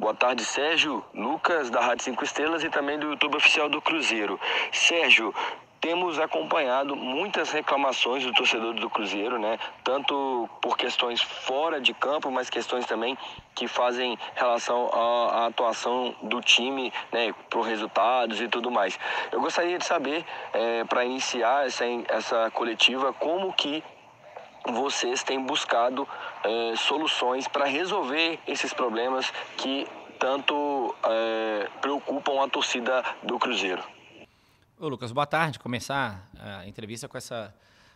Boa tarde, Sérgio, Lucas, da Rádio 5 Estrelas e também do YouTube Oficial do Cruzeiro. Sérgio, temos acompanhado muitas reclamações do torcedor do Cruzeiro, né? Tanto por questões fora de campo, mas questões também que fazem relação à, atuação do time, né? Por resultados e tudo mais. Eu gostaria de saber, é, para iniciar essa, essa coletiva, como que vocês têm buscado é, soluções para resolver esses problemas que tanto é, preocupam a torcida do Cruzeiro. Ô Lucas, boa tarde. Começar a entrevista com essa,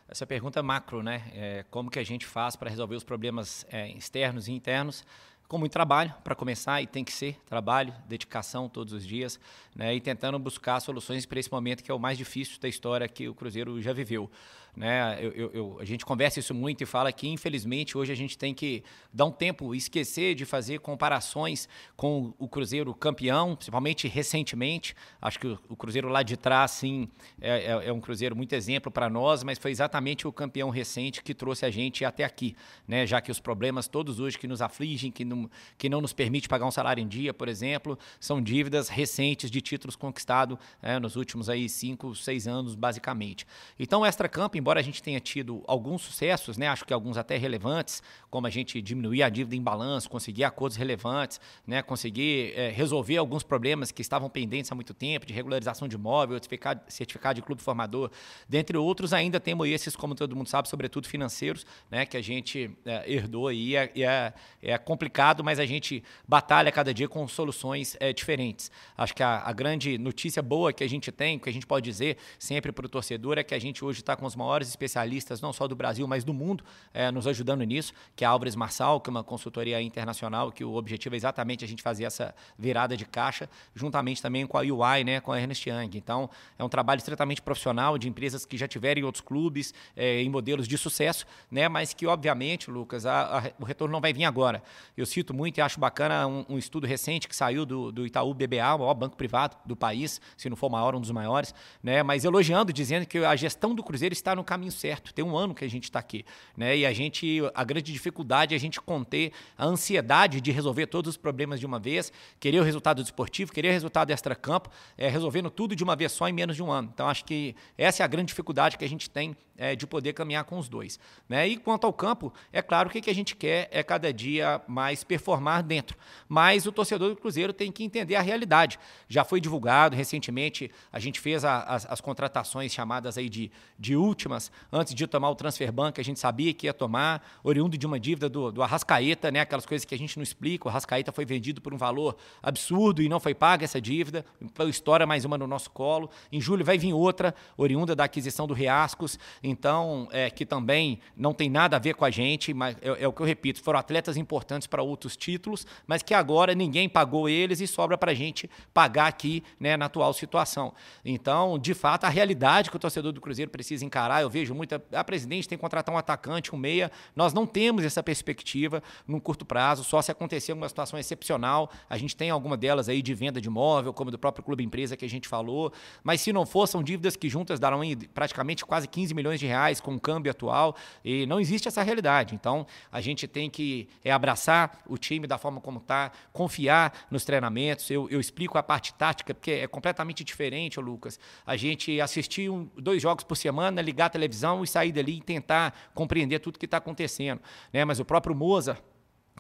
essa pergunta macro, né? É, como que a gente faz para resolver os problemas é, externos e internos com muito trabalho para começar e tem que ser trabalho, dedicação todos os dias, né? E tentando buscar soluções para esse momento que é o mais difícil da história que o Cruzeiro já viveu. Né? Eu, eu, eu, a gente conversa isso muito e fala que, infelizmente, hoje a gente tem que dar um tempo, esquecer de fazer comparações com o Cruzeiro campeão, principalmente recentemente. Acho que o, o Cruzeiro lá de trás, sim, é, é, é um Cruzeiro muito exemplo para nós, mas foi exatamente o campeão recente que trouxe a gente até aqui, né? já que os problemas todos hoje que nos afligem, que não, que não nos permite pagar um salário em dia, por exemplo, são dívidas recentes de títulos conquistados é, nos últimos aí cinco, seis anos, basicamente. Então, o Extra Camp, embora a gente tenha tido alguns sucessos, né, acho que alguns até relevantes, como a gente diminuir a dívida em balanço, conseguir acordos relevantes, né, conseguir é, resolver alguns problemas que estavam pendentes há muito tempo, de regularização de imóvel, certificado, certificado de clube formador, dentre outros, ainda temos esses, como todo mundo sabe, sobretudo financeiros, né, que a gente é, herdou aí, é, é, é, complicado, mas a gente batalha cada dia com soluções é, diferentes. Acho que a, a grande notícia boa que a gente tem, que a gente pode dizer sempre para o torcedor, é que a gente hoje está com os maiores maiores especialistas, não só do Brasil, mas do mundo, é, nos ajudando nisso, que é a Álvares Marçal, que é uma consultoria internacional, que o objetivo é exatamente a gente fazer essa virada de caixa, juntamente também com a UI, né, com a Ernest Young. Então, é um trabalho estritamente profissional de empresas que já tiveram em outros clubes, é, em modelos de sucesso, né, mas que, obviamente, Lucas, a, a, o retorno não vai vir agora. Eu cito muito e acho bacana um, um estudo recente que saiu do, do Itaú BBA, o maior banco privado do país, se não for maior, um dos maiores, né, mas elogiando, dizendo que a gestão do Cruzeiro está no no caminho certo. Tem um ano que a gente está aqui, né? E a gente, a grande dificuldade é a gente conter a ansiedade de resolver todos os problemas de uma vez, querer o resultado esportivo, querer o resultado extra-campo, é, resolvendo tudo de uma vez só em menos de um ano. Então acho que essa é a grande dificuldade que a gente tem é, de poder caminhar com os dois. Né? E quanto ao campo, é claro que o que a gente quer é cada dia mais performar dentro. Mas o torcedor do Cruzeiro tem que entender a realidade. Já foi divulgado recentemente, a gente fez a, as, as, contratações chamadas aí de, de últimas, antes de tomar o transfer bank, a gente sabia que ia tomar, oriundo de uma dívida do, do Arrascaeta, né? aquelas coisas que a gente não explica. O Arrascaeta foi vendido por um valor absurdo e não foi paga essa dívida. História mais uma no nosso colo. Em julho vai vir outra, oriunda da aquisição do Riascos então, é, que também não tem nada a ver com a gente, mas é, é o que eu repito, foram atletas importantes para outros títulos, mas que agora ninguém pagou eles e sobra para a gente pagar aqui né, na atual situação. Então, de fato, a realidade que o torcedor do Cruzeiro precisa encarar, eu vejo muita. A presidente tem que contratar um atacante, um meia. Nós não temos essa perspectiva num curto prazo, só se acontecer uma situação excepcional. A gente tem alguma delas aí de venda de imóvel, como do próprio Clube Empresa que a gente falou, mas se não for, são dívidas que juntas darão praticamente quase 15 milhões milhões de reais com o câmbio atual e não existe essa realidade. Então, a gente tem que é, abraçar o time da forma como está, confiar nos treinamentos. Eu, eu, explico a parte tática, porque é completamente diferente, Lucas. A gente assistir um, dois jogos por semana, ligar a televisão e sair dali e tentar compreender tudo que está acontecendo. Né? Mas o próprio Moza,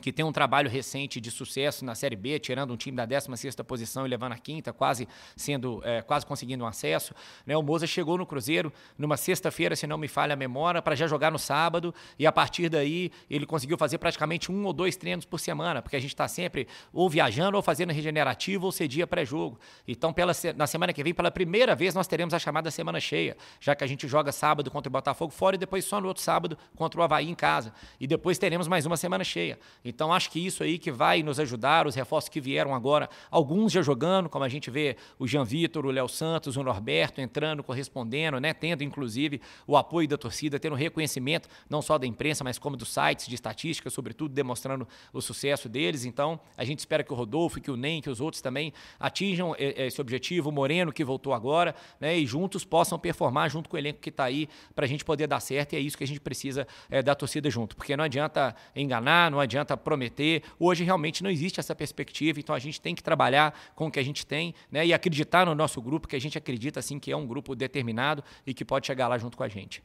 que tem um trabalho recente de sucesso na Série B, tirando um time da 16ª posição e levando a quinta, quase sendo, é, quase conseguindo um acesso. Né? O Moza chegou no Cruzeiro numa sexta-feira, se não me falha a memória, para já jogar no sábado, e a partir daí ele conseguiu fazer praticamente um ou dois treinos por semana, porque a gente está sempre ou viajando, ou fazendo regenerativo, ou cedia pré-jogo. Então, pela, na semana que vem, pela primeira vez, nós teremos a chamada semana cheia, já que a gente joga sábado contra o Botafogo fora e depois só no outro sábado contra o Havaí em casa. E depois teremos mais uma semana cheia. Então acho que isso aí que vai nos ajudar, os reforços que vieram agora, alguns já jogando, como a gente vê o Jean Vitor, o Léo Santos, o Norberto entrando, correspondendo, né, tendo inclusive o apoio da torcida, tendo reconhecimento não só da imprensa, mas como dos sites de estatística, sobretudo demonstrando o sucesso deles. Então, a gente espera que o Rodolfo, que o Nem, que os outros também atinjam esse objetivo, o Moreno que voltou agora, né, e juntos possam performar junto com o elenco que está aí para a gente poder dar certo. E é isso que a gente precisa é, da torcida junto, porque não adianta enganar, não adianta tenta prometer. Hoje realmente não existe essa perspectiva, então a gente tem que trabalhar com o que a gente tem né, e acreditar no nosso grupo, que a gente acredita assim que é um grupo determinado e que pode chegar lá junto com a gente.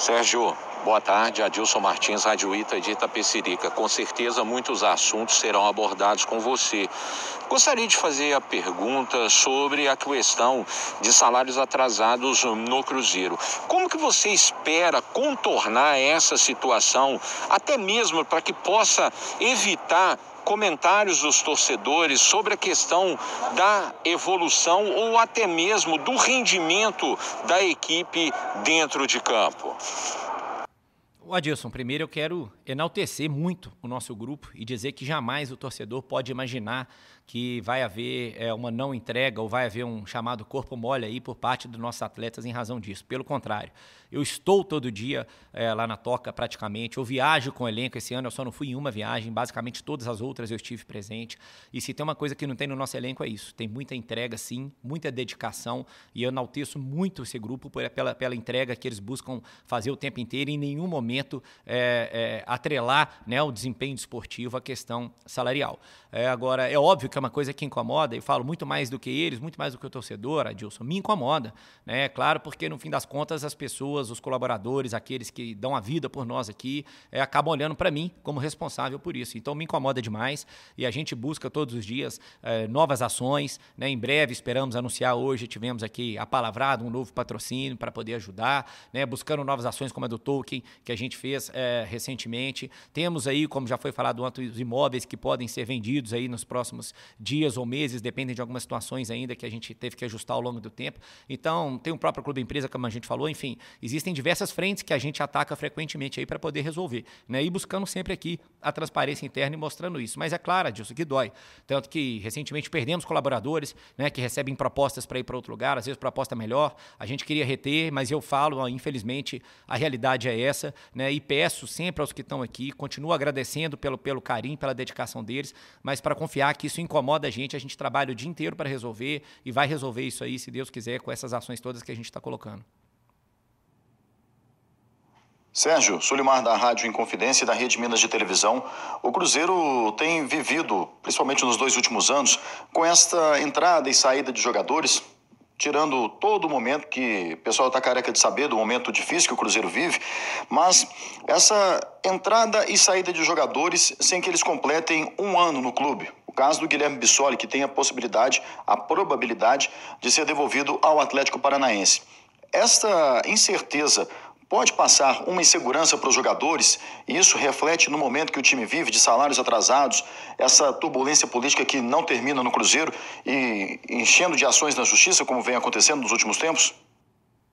Sérgio, boa tarde. Adilson Martins, Rádio Ita de Itapecerica. Com certeza muitos assuntos serão abordados com você. Gostaria de fazer a pergunta sobre a questão de salários atrasados no Cruzeiro. Como que você espera contornar essa situação, até mesmo para que possa evitar comentários dos torcedores sobre a questão da evolução ou até mesmo do rendimento da equipe dentro de campo. O Adilson, primeiro eu quero enaltecer muito o nosso grupo e dizer que jamais o torcedor pode imaginar que vai haver é, uma não entrega ou vai haver um chamado corpo mole aí por parte dos nossos atletas em razão disso. Pelo contrário, eu estou todo dia é, lá na Toca praticamente, eu viajo com o elenco. Esse ano eu só não fui em uma viagem, basicamente todas as outras eu estive presente. E se tem uma coisa que não tem no nosso elenco é isso: tem muita entrega, sim, muita dedicação. E eu enalteço muito esse grupo pela, pela entrega que eles buscam fazer o tempo inteiro e em nenhum momento é, é, atrelar né, o desempenho esportivo à questão salarial. É, agora, é óbvio que é uma coisa que incomoda, e falo muito mais do que eles, muito mais do que o torcedor, Adilson, me incomoda. Né? Claro, porque no fim das contas as pessoas, os colaboradores, aqueles que dão a vida por nós aqui, é, acabam olhando para mim como responsável por isso. Então me incomoda demais e a gente busca todos os dias é, novas ações. Né? Em breve esperamos anunciar hoje, tivemos aqui a palavrado um novo patrocínio para poder ajudar, né? buscando novas ações como a do Tolkien, que a gente fez é, recentemente. Temos aí, como já foi falado antes, os imóveis que podem ser vendidos aí nos próximos dias ou meses, dependem de algumas situações ainda que a gente teve que ajustar ao longo do tempo. Então, tem o próprio clube empresa, como a gente falou, enfim, existem diversas frentes que a gente ataca frequentemente aí para poder resolver, né? E buscando sempre aqui a transparência interna e mostrando isso. Mas é claro, Adilson, que dói. Tanto que recentemente perdemos colaboradores, né, que recebem propostas para ir para outro lugar, às vezes proposta melhor. A gente queria reter, mas eu falo, ó, infelizmente, a realidade é essa, né? E peço sempre aos que estão aqui, continuo agradecendo pelo, pelo carinho, pela dedicação deles, mas para confiar que isso incomoda a gente, a gente trabalha o dia inteiro para resolver e vai resolver isso aí, se Deus quiser, com essas ações todas que a gente está colocando. Sérgio, Sulimar da Rádio Inconfidência e da Rede Minas de Televisão. O Cruzeiro tem vivido, principalmente nos dois últimos anos, com esta entrada e saída de jogadores, tirando todo o momento que o pessoal está careca de saber do momento difícil que o Cruzeiro vive, mas essa entrada e saída de jogadores sem que eles completem um ano no clube. O caso do Guilherme Bissoli, que tem a possibilidade, a probabilidade de ser devolvido ao Atlético Paranaense. Esta incerteza pode passar uma insegurança para os jogadores, e isso reflete no momento que o time vive de salários atrasados, essa turbulência política que não termina no Cruzeiro e enchendo de ações na justiça, como vem acontecendo nos últimos tempos?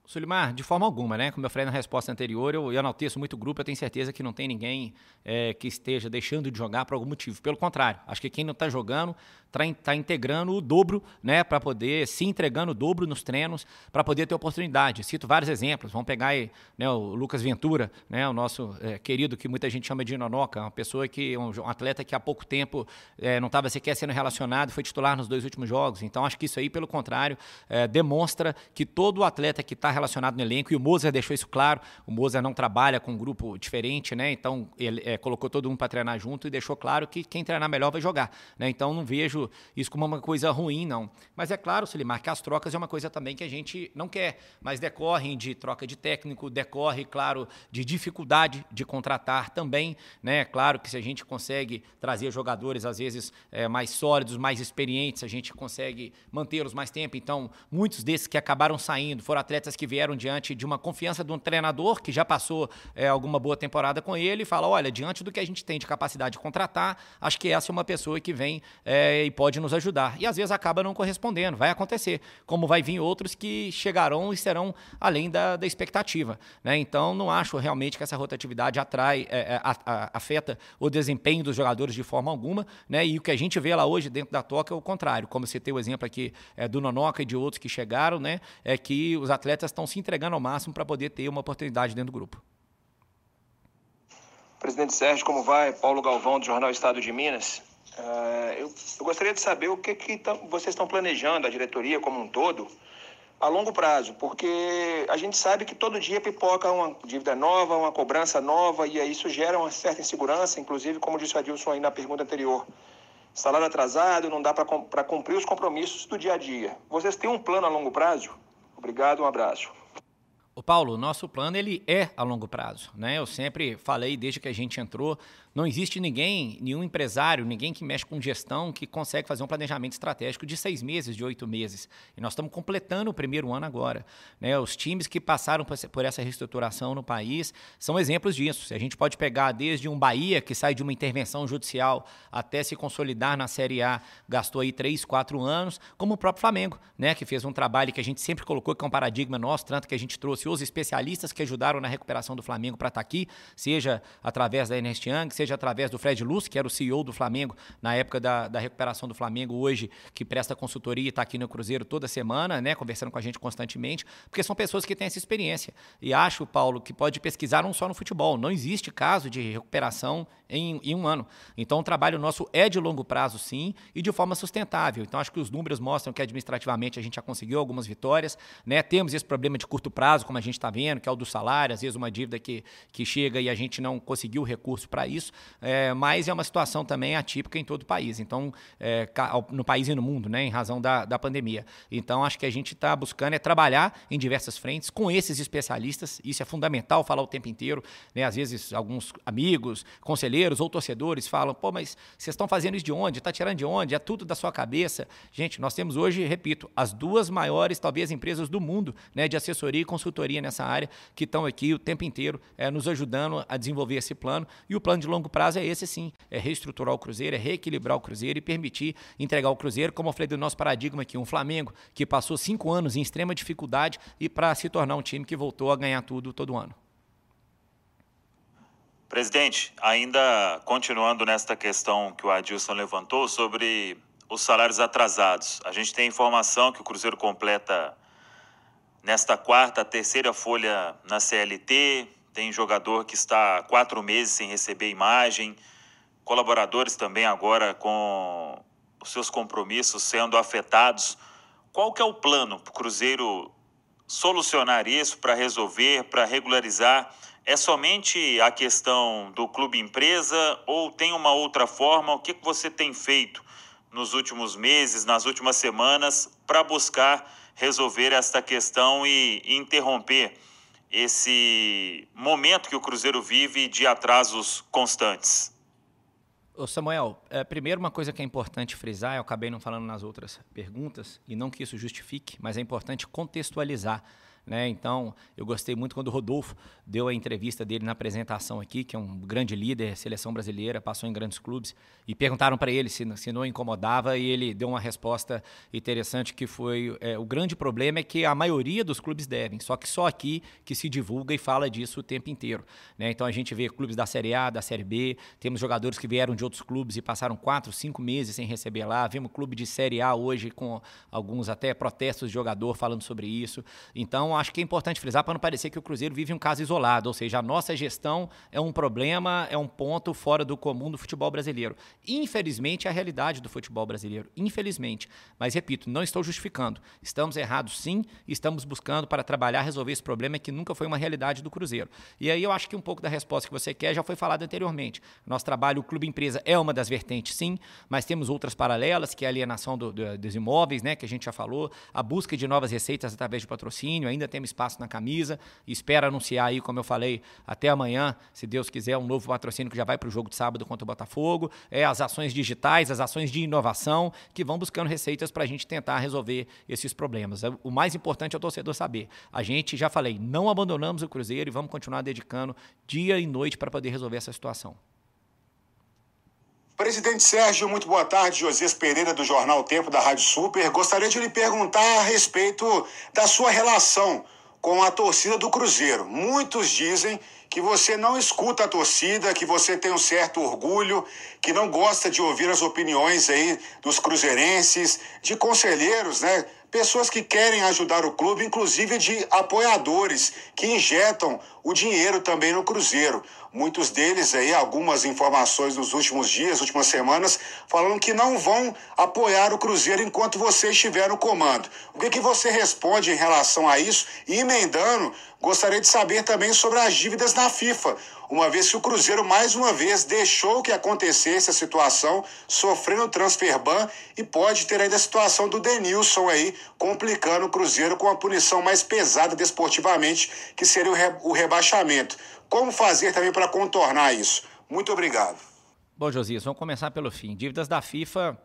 Sulimar, de forma alguma, né? Como eu falei na resposta anterior, eu, eu enalteço muito o grupo, eu tenho certeza que não tem ninguém é, que esteja deixando de jogar por algum motivo. Pelo contrário, acho que quem não está jogando está tá integrando o dobro, né? Para poder, se entregando o dobro nos treinos, para poder ter oportunidade. Cito vários exemplos. Vamos pegar aí, né, o Lucas Ventura, né? O nosso é, querido, que muita gente chama de Nonoca, uma pessoa que, um, um atleta que há pouco tempo é, não estava sequer sendo relacionado, foi titular nos dois últimos jogos. Então, acho que isso aí, pelo contrário, é, demonstra que todo atleta que está relacionado no elenco, e o Moza deixou isso claro, o Moza não trabalha com um grupo diferente, né? Então ele colocou todo mundo para treinar junto e deixou claro que quem treinar melhor vai jogar, né? Então não vejo isso como uma coisa ruim, não. Mas é claro, Silimar, que as trocas é uma coisa também que a gente não quer, mas decorrem de troca de técnico, decorre, claro, de dificuldade de contratar também, né? Claro que se a gente consegue trazer jogadores às vezes é, mais sólidos, mais experientes, a gente consegue mantê-los mais tempo. Então, muitos desses que acabaram saindo foram atletas que vieram diante de uma confiança de um treinador que já passou é, alguma boa temporada com ele e fala: olha, diante do que a gente tem de capacidade de contratar, acho que essa é uma pessoa que vem é, e pode nos ajudar. E às vezes acaba não correspondendo, vai acontecer. Como vai vir outros que chegarão e serão além da, da expectativa. Né? Então, não acho realmente que essa rotatividade atrai, é, é a, a, afeta o desempenho dos jogadores de forma alguma. Né? E o que a gente vê lá hoje dentro da Toca é o contrário. Como você tem o exemplo aqui é, do Nonoca e de outros que chegaram, né? é que os atletas estão se entregando ao máximo para poder ter uma oportunidade dentro do grupo. Presidente Sérgio, como vai? Paulo Galvão, do Jornal Estado de Minas. Uh, eu, eu, gostaria de saber o que, que vocês estão planejando, a diretoria como um todo, a longo prazo, porque a gente sabe que todo dia pipoca uma dívida nova, uma cobrança nova, e aí isso gera uma certa insegurança, inclusive, como disse o Adilson aí na pergunta anterior. Salário atrasado, não dá para cumprir os compromissos do dia a dia. Vocês têm um plano a longo prazo? Obrigado, um abraço. O Paulo, nosso plano ele é a longo prazo, né? Eu sempre falei desde que a gente entrou não existe ninguém, nenhum empresário, ninguém que mexe com gestão que consegue fazer um planejamento estratégico de seis meses, de oito meses. E nós estamos completando o primeiro ano agora. Né? Os times que passaram por essa reestruturação no país são exemplos disso. A gente pode pegar desde um Bahia, que sai de uma intervenção judicial até se consolidar na Série A, gastou aí três, quatro anos, como o próprio Flamengo, né? que fez um trabalho que a gente sempre colocou que é um paradigma nosso, tanto que a gente trouxe os especialistas que ajudaram na recuperação do Flamengo para estar tá aqui, seja através da Ernest Young, seja seja através do Fred Luz, que era o CEO do Flamengo na época da, da recuperação do Flamengo, hoje que presta consultoria e está aqui no Cruzeiro toda semana, né, conversando com a gente constantemente, porque são pessoas que têm essa experiência. E acho, Paulo, que pode pesquisar não só no futebol. Não existe caso de recuperação em, em um ano. Então, o trabalho nosso é de longo prazo, sim, e de forma sustentável. Então, acho que os números mostram que administrativamente a gente já conseguiu algumas vitórias. Né? Temos esse problema de curto prazo, como a gente está vendo, que é o do salário, às vezes uma dívida que, que chega e a gente não conseguiu recurso para isso é, mas é uma situação também atípica em todo o país, então, é, no país e no mundo, né, em razão da, da pandemia. Então, acho que a gente está buscando é trabalhar em diversas frentes com esses especialistas, isso é fundamental falar o tempo inteiro, né, às vezes alguns amigos, conselheiros ou torcedores falam, pô, mas vocês estão fazendo isso de onde? Está tirando de onde? É tudo da sua cabeça? Gente, nós temos hoje, repito, as duas maiores, talvez, empresas do mundo, né, de assessoria e consultoria nessa área, que estão aqui o tempo inteiro é, nos ajudando a desenvolver esse plano, e o plano de longo prazo é esse sim, é reestruturar o Cruzeiro, é reequilibrar o Cruzeiro e permitir entregar o Cruzeiro, como eu falei do nosso paradigma aqui, um Flamengo que passou cinco anos em extrema dificuldade e para se tornar um time que voltou a ganhar tudo todo ano. Presidente, ainda continuando nesta questão que o Adilson levantou sobre os salários atrasados. A gente tem informação que o Cruzeiro completa nesta quarta, terceira folha na CLT, tem jogador que está quatro meses sem receber imagem, colaboradores também agora com os seus compromissos sendo afetados. Qual que é o plano para o Cruzeiro solucionar isso, para resolver, para regularizar? É somente a questão do clube empresa ou tem uma outra forma? O que, que você tem feito nos últimos meses, nas últimas semanas, para buscar resolver esta questão e interromper esse momento que o Cruzeiro vive de atrasos constantes? Ô Samuel, é, primeiro uma coisa que é importante frisar, eu acabei não falando nas outras perguntas, e não que isso justifique, mas é importante contextualizar né? Então, eu gostei muito quando o Rodolfo deu a entrevista dele na apresentação aqui, que é um grande líder, seleção brasileira, passou em grandes clubes, e perguntaram para ele se, se não incomodava, e ele deu uma resposta interessante que foi, é, o grande problema é que a maioria dos clubes devem, só que só aqui que se divulga e fala disso o tempo inteiro. Né? Então, a gente vê clubes da Série A, da Série B, temos jogadores que vieram de outros clubes e passaram quatro, cinco meses sem receber lá, vemos clube de Série A hoje com alguns até protestos de jogador falando sobre isso. Então, acho que é importante frisar para não parecer que o Cruzeiro vive um caso isolado, ou seja, a nossa gestão é um problema, é um ponto fora do comum do futebol brasileiro. Infelizmente, é a realidade do futebol brasileiro. Infelizmente. Mas, repito, não estou justificando. Estamos errados, sim, estamos buscando para trabalhar, resolver esse problema que nunca foi uma realidade do Cruzeiro. E aí eu acho que um pouco da resposta que você quer já foi falado anteriormente. Nosso trabalho, o Clube Empresa, é uma das vertentes, sim, mas temos outras paralelas, que é a alienação do, do, dos imóveis, né, que a gente já falou, a busca de novas receitas através de patrocínio, ainda temos espaço na camisa. Espero anunciar aí, como eu falei, até amanhã, se Deus quiser, um novo patrocínio que já vai para o jogo de sábado contra o Botafogo. É as ações digitais, as ações de inovação que vão buscando receitas para a gente tentar resolver esses problemas. O mais importante é o torcedor saber. A gente, já falei, não abandonamos o Cruzeiro e vamos continuar dedicando dia e noite para poder resolver essa situação. Presidente Sérgio, muito boa tarde. José Pereira, do Jornal Tempo, da Rádio Super. Gostaria de lhe perguntar a respeito da sua relação com a torcida do Cruzeiro. Muitos dizem que você não escuta a torcida, que você tem um certo orgulho, que não gosta de ouvir as opiniões aí dos cruzeirenses, de conselheiros, né? pessoas que querem ajudar o clube, inclusive de apoiadores que injetam o dinheiro também no Cruzeiro. Muitos deles aí, algumas informações nos últimos dias, últimas semanas, falando que não vão apoiar o Cruzeiro enquanto você estiver no comando. O que, que você responde em relação a isso? E emendando, gostaria de saber também sobre as dívidas na FIFA uma vez que o Cruzeiro mais uma vez deixou que acontecesse a situação, sofrendo o transfer ban e pode ter ainda a situação do Denilson aí, complicando o Cruzeiro com a punição mais pesada desportivamente, que seria o, re o rebaixamento. Como fazer também para contornar isso? Muito obrigado. Bom, Josias, vamos começar pelo fim. Dívidas da FIFA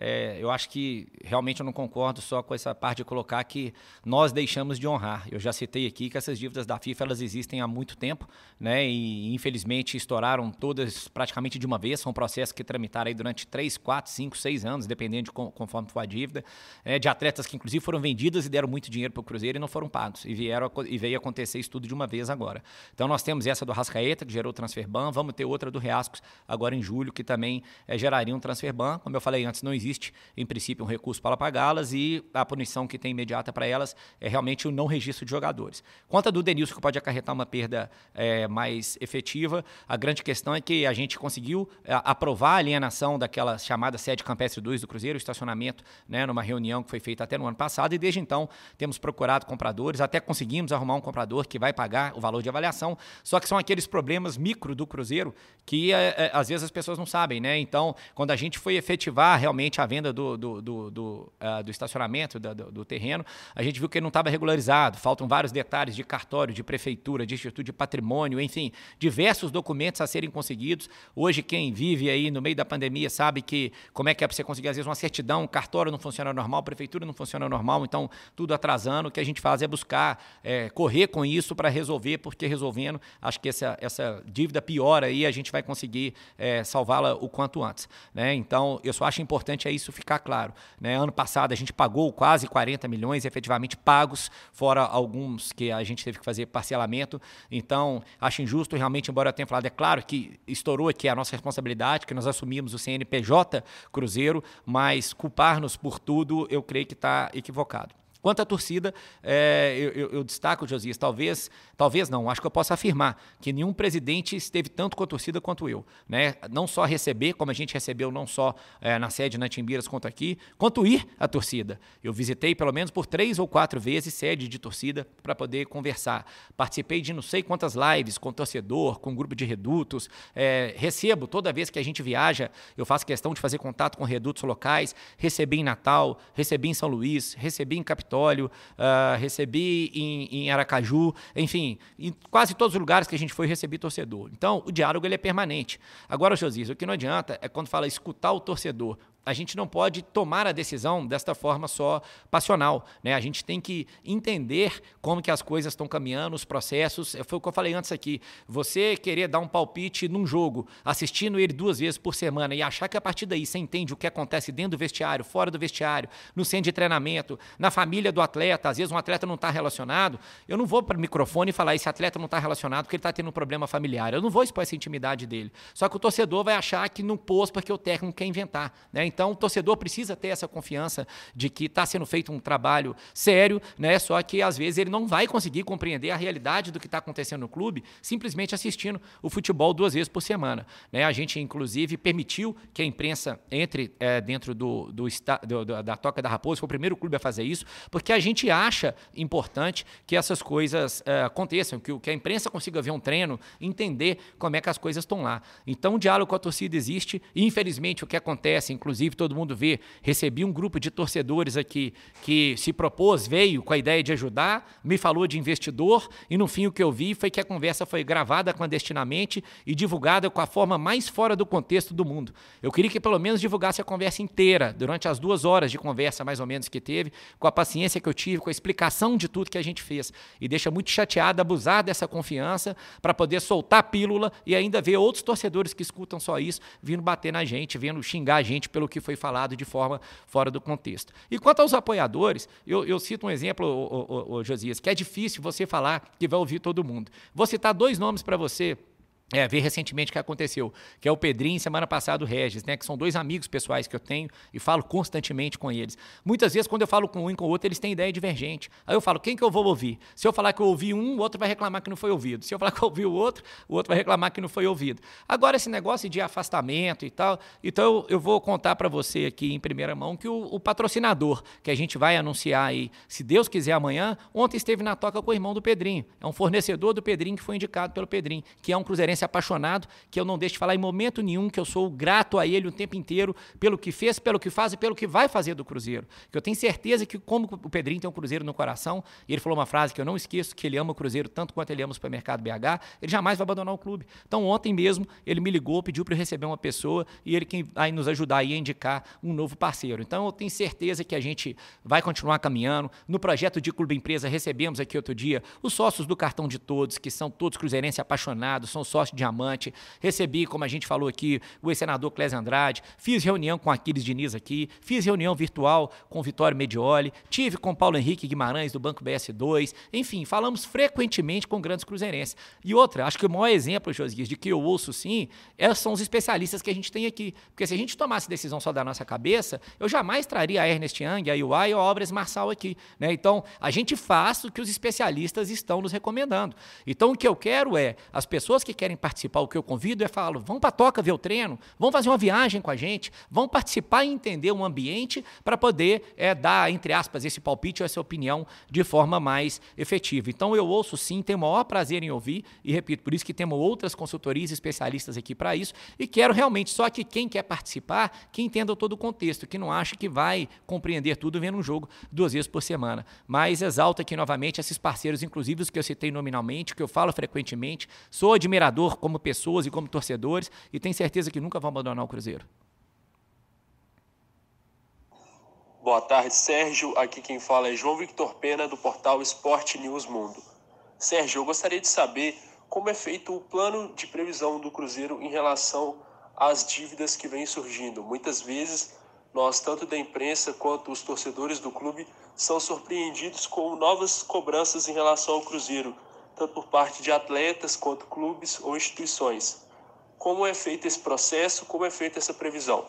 é, eu acho que realmente eu não concordo só com essa parte de colocar que nós deixamos de honrar. Eu já citei aqui que essas dívidas da FIFA elas existem há muito tempo, né? E infelizmente estouraram todas praticamente de uma vez. São processos que tramitaram aí durante 3, 4, 5, 6 anos, dependendo de conforme for a dívida. É, de atletas que inclusive foram vendidas e deram muito dinheiro para o Cruzeiro e não foram pagos. E, vieram, e veio acontecer isso tudo de uma vez agora. Então nós temos essa do Rascaeta, que gerou o transfer ban. Vamos ter outra do Reascos agora em julho, que também é, geraria um transfer ban. Como eu falei antes, não existe existe, em princípio, um recurso para pagá-las e a punição que tem imediata para elas é realmente o não registro de jogadores. Quanto a do Denilson, que pode acarretar uma perda é, mais efetiva, a grande questão é que a gente conseguiu é, aprovar a alienação daquela chamada sede campestre 2 do Cruzeiro, o estacionamento, né, numa reunião que foi feita até no ano passado, e desde então temos procurado compradores, até conseguimos arrumar um comprador que vai pagar o valor de avaliação, só que são aqueles problemas micro do Cruzeiro que é, é, às vezes as pessoas não sabem, né? Então, quando a gente foi efetivar realmente a venda do, do, do, do, uh, do estacionamento, do, do, terreno, a gente viu que ele não estava regularizado. Faltam vários detalhes de cartório, de prefeitura, de Instituto de Patrimônio, enfim, diversos documentos a serem conseguidos. Hoje, quem vive aí no meio da pandemia sabe que como é que é para você conseguir, às vezes, uma certidão, cartório não funciona normal, prefeitura não funciona normal, então tudo atrasando. O que a gente faz é buscar é, correr com isso para resolver, porque resolvendo, acho que essa, essa dívida pior aí, a gente vai conseguir é, salvá-la o quanto antes. Né? Então, eu só acho importante é isso ficar claro. Né? Ano passado a gente pagou quase 40 milhões efetivamente pagos, fora alguns que a gente teve que fazer parcelamento. Então, acho injusto realmente, embora eu tenha falado, é claro que estourou aqui a nossa responsabilidade, que nós assumimos o CNPJ Cruzeiro, mas culpar-nos por tudo, eu creio que está equivocado. Quanto à torcida, é, eu, eu, destaco, Josias, talvez, talvez não, acho que eu posso afirmar que nenhum presidente esteve tanto com a torcida quanto eu. Né? Não só receber, como a gente recebeu não só é, na sede na Timbiras quanto aqui, quanto ir à torcida. Eu visitei pelo menos por três ou quatro vezes sede de torcida para poder conversar. Participei de não sei quantas lives com torcedor, com grupo de redutos. É, recebo, toda vez que a gente viaja, eu faço questão de fazer contato com redutos locais. Recebi em Natal, recebi em São Luís, recebi em Capitão Capitólio, uh, recebi em, em, Aracaju, enfim, em quase todos os lugares que a gente foi, recebi torcedor. Então, o diálogo ele é permanente. Agora, Josias, o que não adianta é quando fala escutar o torcedor a gente não pode tomar a decisão desta forma só passional. Né? A gente tem que entender como que as coisas estão caminhando, os processos. Foi o que eu falei antes aqui. Você querer dar um palpite num jogo, assistindo ele duas vezes por semana e achar que a partir daí você entende o que acontece dentro do vestiário, fora do vestiário, no centro de treinamento, na família do atleta, às vezes um atleta não está relacionado, eu não vou para o microfone e falar esse atleta não está relacionado porque ele está tendo um problema familiar. Eu não vou expor essa intimidade dele. Só que o torcedor vai achar que não pôs porque o técnico quer inventar. Né? Então, o torcedor precisa ter essa confiança de que está sendo feito um trabalho sério, né? Só que às vezes ele não vai conseguir compreender a realidade do que está acontecendo no clube simplesmente assistindo o futebol duas vezes por semana. Né? A gente, inclusive, permitiu que a imprensa entre é, dentro do, do, do, da Toca da Raposa, foi o primeiro clube a fazer isso, porque a gente acha importante que essas coisas é, aconteçam, que, que a imprensa consiga ver um treino, entender como é que as coisas estão lá. Então, o diálogo com a torcida existe, e infelizmente o que acontece, inclusive todo mundo vê, recebi um grupo de torcedores aqui que se propôs, veio com a ideia de ajudar, me falou de investidor, e no fim o que eu vi foi que a conversa foi gravada clandestinamente e divulgada com a forma mais fora do contexto do mundo. Eu queria que pelo menos divulgasse a conversa inteira, durante as duas horas de conversa mais ou menos que teve, com a paciência que eu tive, com a explicação de tudo que a gente fez. E deixa muito chateado abusar dessa confiança para poder soltar a pílula e ainda ver outros torcedores que escutam só isso vindo bater na gente, vindo xingar a gente pelo que foi falado de forma fora do contexto. E quanto aos apoiadores, eu, eu cito um exemplo, Josias, que é difícil você falar que vai ouvir todo mundo. Vou citar dois nomes para você é, ver recentemente o que aconteceu, que é o Pedrinho semana passada o Regis, né? Que são dois amigos pessoais que eu tenho e falo constantemente com eles. Muitas vezes, quando eu falo com um e com o outro, eles têm ideia divergente. Aí eu falo, quem que eu vou ouvir? Se eu falar que eu ouvi um, o outro vai reclamar que não foi ouvido. Se eu falar que eu ouvi o outro, o outro vai reclamar que não foi ouvido. Agora, esse negócio de afastamento e tal, então eu vou contar para você aqui em primeira mão que o, o, patrocinador que a gente vai anunciar aí, se Deus quiser amanhã, ontem esteve na toca com o irmão do Pedrinho. É um fornecedor do Pedrinho que foi indicado pelo Pedrinho, que é um cruzeirense apaixonado, que eu não deixo de falar em momento nenhum, que eu sou grato a ele o tempo inteiro pelo que fez, pelo que faz e pelo que vai fazer do Cruzeiro. Que eu tenho certeza que, como o Pedrinho tem um Cruzeiro no coração, e ele falou uma frase que eu não esqueço, que ele ama o Cruzeiro tanto quanto ele ama o supermercado BH, ele jamais vai abandonar o clube. Então, ontem mesmo, ele me ligou, pediu para eu receber uma pessoa e ele quem vai nos ajudar a indicar um novo parceiro. Então, eu tenho certeza que a gente vai continuar caminhando. No projeto de Clube Empresa, recebemos aqui outro dia os sócios do Cartão de Todos, que são todos cruzeirenses apaixonados, são sócios Diamante. Recebi, como a gente falou aqui, o ex-senador Clésio Andrade. Fiz reunião com Aquiles Diniz aqui. Fiz reunião virtual com Vitório Medioli. Tive com Paulo Henrique Guimarães, do Banco BS2. Enfim, falamos frequentemente com grandes cruzeirenses. E outra, acho que o maior exemplo, Josias, de que eu ouço sim, é, são os especialistas que a gente tem aqui. Porque se a gente tomasse decisão só da nossa cabeça, eu jamais traria a Ernest Young, a UI ou a Obras Marçal aqui. Né? Então, a gente faz o que os especialistas estão nos recomendando. Então, o que eu quero é, as pessoas que querem participar, o que eu convido é falar, vão para a toca ver o treino, vão fazer uma viagem com a gente, vão participar e entender o ambiente para poder é, dar, entre aspas, esse palpite ou essa opinião de forma mais efetiva. Então eu ouço sim, tenho o maior prazer em ouvir, e repito, por isso que temos outras consultorias especialistas aqui para isso, e quero realmente só que quem quer participar, que entenda todo o contexto, que não acha que vai compreender tudo vendo um jogo duas vezes por semana. Mas exalto aqui novamente esses parceiros, inclusive os que eu citei nominalmente, que eu falo frequentemente, sou admirador como pessoas e como torcedores e tenho certeza que nunca vão abandonar o Cruzeiro. Boa tarde, Sérgio. Aqui quem fala é João Victor Pena, do portal Esporte News Mundo. Sérgio, eu gostaria de saber como é feito o plano de previsão do Cruzeiro em relação às dívidas que vêm surgindo. Muitas vezes, nós, tanto da imprensa quanto os torcedores do clube, são surpreendidos com novas cobranças em relação ao Cruzeiro, tanto por parte de atletas quanto clubes ou instituições. Como é feito esse processo? Como é feita essa previsão?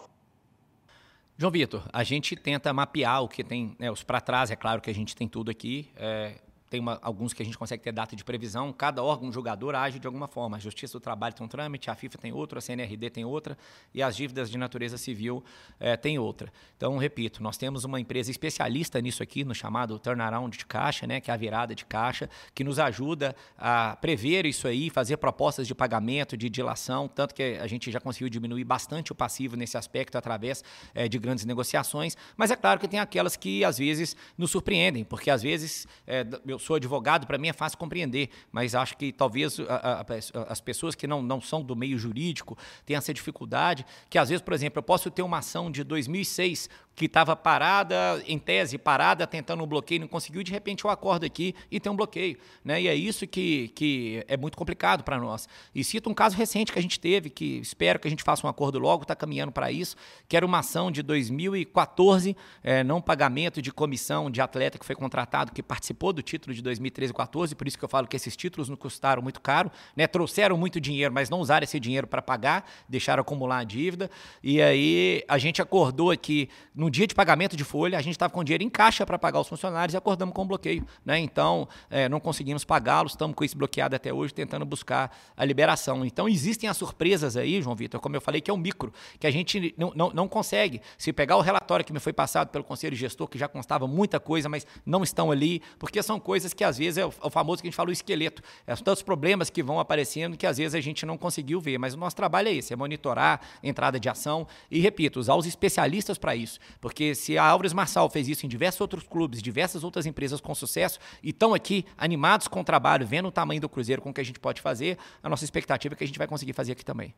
João Vitor, a gente tenta mapear o que tem, né, os para trás, é claro que a gente tem tudo aqui. É, tem uma, alguns que a gente consegue ter data de previsão, cada órgão julgador age de alguma forma. A Justiça do Trabalho tem um trâmite, a FIFA tem outro, a CNRD tem outra, e as dívidas de natureza civil é, tem outra. Então, repito, nós temos uma empresa especialista nisso aqui, no chamado turnaround de caixa, né, que é a virada de caixa, que nos ajuda a prever isso aí, fazer propostas de pagamento, de dilação, tanto que a gente já conseguiu diminuir bastante o passivo nesse aspecto através é, de grandes negociações, mas é claro que tem aquelas que às vezes nos surpreendem, porque às vezes é, eu eu sou advogado, para mim é fácil compreender, mas acho que talvez a, a, as pessoas que não, não são do meio jurídico tenham essa dificuldade, que às vezes, por exemplo, eu posso ter uma ação de 2006 que estava parada, em tese, parada, tentando um bloqueio, não conseguiu, de repente eu acordo aqui e tem um bloqueio. Né? E é isso que, que é muito complicado para nós. E cito um caso recente que a gente teve, que espero que a gente faça um acordo logo, está caminhando para isso, que era uma ação de 2014, é, não pagamento de comissão de atleta que foi contratado, que participou do título de 2013 e 2014, por isso que eu falo que esses títulos não custaram muito caro, né? trouxeram muito dinheiro, mas não usaram esse dinheiro para pagar, deixaram acumular a dívida. E aí a gente acordou aqui no no dia de pagamento de folha, a gente estava com dinheiro em caixa para pagar os funcionários e acordamos com o bloqueio. Né? Então, é, não conseguimos pagá-los, estamos com isso bloqueado até hoje, tentando buscar a liberação. Então, existem as surpresas aí, João Vitor, como eu falei, que é um micro, que a gente não, não, não consegue. Se pegar o relatório que me foi passado pelo Conselho Gestor, que já constava muita coisa, mas não estão ali, porque são coisas que às vezes é o, é o famoso que a gente fala o esqueleto. É, são tantos problemas que vão aparecendo que às vezes a gente não conseguiu ver. Mas o nosso trabalho é esse, é monitorar entrada de ação e, repito, usar os especialistas para isso. Porque se a Álvares Marçal fez isso em diversos outros clubes, diversas outras empresas com sucesso, e estão aqui animados com o trabalho, vendo o tamanho do Cruzeiro, com o que a gente pode fazer, a nossa expectativa é que a gente vai conseguir fazer aqui também.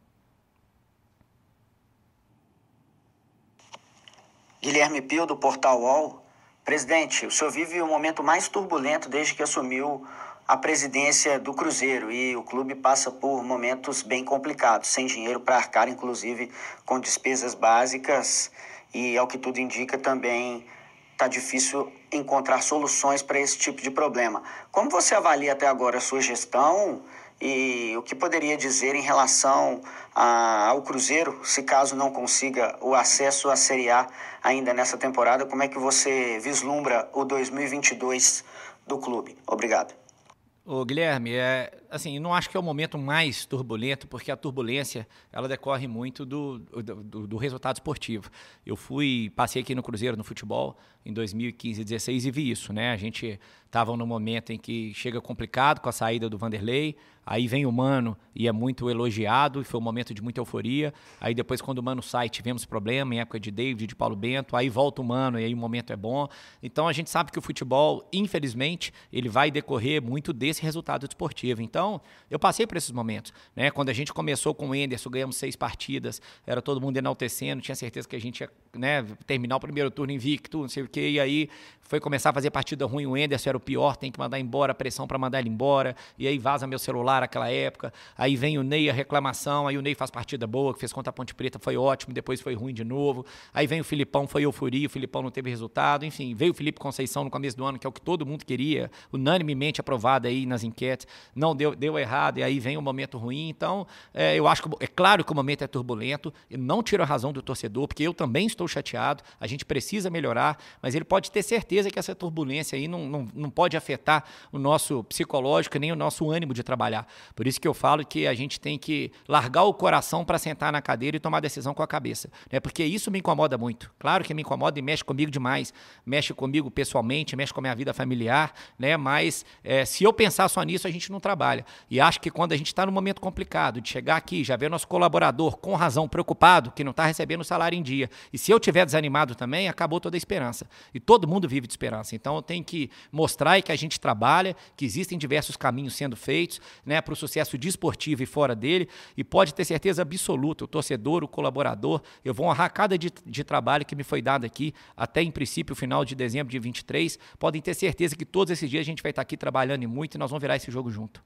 Guilherme Pio, do Portal UOL. Presidente, o senhor vive o momento mais turbulento desde que assumiu a presidência do Cruzeiro e o clube passa por momentos bem complicados, sem dinheiro para arcar, inclusive com despesas básicas e, ao que tudo indica, também está difícil encontrar soluções para esse tipo de problema. Como você avalia até agora a sua gestão E o que poderia dizer em relação a, ao Cruzeiro, se caso não consiga o acesso à Série A ainda nessa temporada, como é que você vislumbra o 2022 do clube? Obrigado. Ô, Guilherme, é, assim, não acho que é o momento mais turbulento, porque a turbulência ela decorre muito do, do, do, resultado esportivo. Eu fui, passei aqui no Cruzeiro no futebol em 2015 e 2016 e vi isso, né? A gente estava no momento em que chega complicado com a saída do Vanderlei, Aí vem o Mano e é muito elogiado, e foi um momento de muita euforia. Aí depois, quando o Mano sai, tivemos problema em época de David, de Paulo Bento. Aí volta o Mano e aí o momento é bom. Então a gente sabe que o futebol, infelizmente, ele vai decorrer muito desse resultado desportivo. Então, eu passei por esses momentos. Né? Quando a gente começou com o Enderson, ganhamos seis partidas, era todo mundo enaltecendo, tinha certeza que a gente ia né, terminar o primeiro turno invicto, não sei o quê. E aí foi começar a fazer partida ruim, o Enderson era o pior, tem que mandar embora, pressão para mandar ele embora. E aí vaza meu celular naquela época. Aí vem o Ney, a reclamação. Aí o Ney faz partida boa, que fez contra a Ponte Preta, foi ótimo. Depois foi ruim de novo. Aí vem o Filipão, foi euforia. O Filipão não teve resultado. Enfim, veio o Felipe Conceição no começo do ano, que é o que todo mundo queria, unanimemente aprovado aí nas enquetes. Não deu, deu errado. E aí vem um momento ruim. Então, é, eu acho que é claro que o momento é turbulento. Eu não tiro a razão do torcedor, porque eu também estou chateado. A gente precisa melhorar, mas ele pode ter certeza que essa turbulência aí não, não, não pode afetar o nosso psicológico nem o nosso ânimo de trabalhar. Por isso que eu falo que a gente tem que largar o coração para sentar na cadeira e tomar decisão com a cabeça. Né? Porque isso me incomoda muito. Claro que me incomoda e mexe comigo demais. Mexe comigo pessoalmente, mexe com a minha vida familiar, né? Mas é, se eu pensar só nisso, a gente não trabalha. E acho que quando a gente está num momento complicado, de chegar aqui, já ver nosso colaborador com razão preocupado, que não está recebendo o salário em dia, e se eu tiver desanimado também, acabou toda a esperança. E todo mundo vive de esperança. Então eu tenho que mostrar que a gente trabalha, que existem diversos caminhos sendo feitos, né, para o sucesso desportivo e fora dele. E pode ter certeza absoluta, o torcedor, o colaborador, eu vou honrar cada dia de trabalho que me foi dado aqui, até em princípio, final de dezembro de 23. Podem ter certeza que todos esses dias a gente vai estar aqui trabalhando e muito e nós vamos virar esse jogo junto.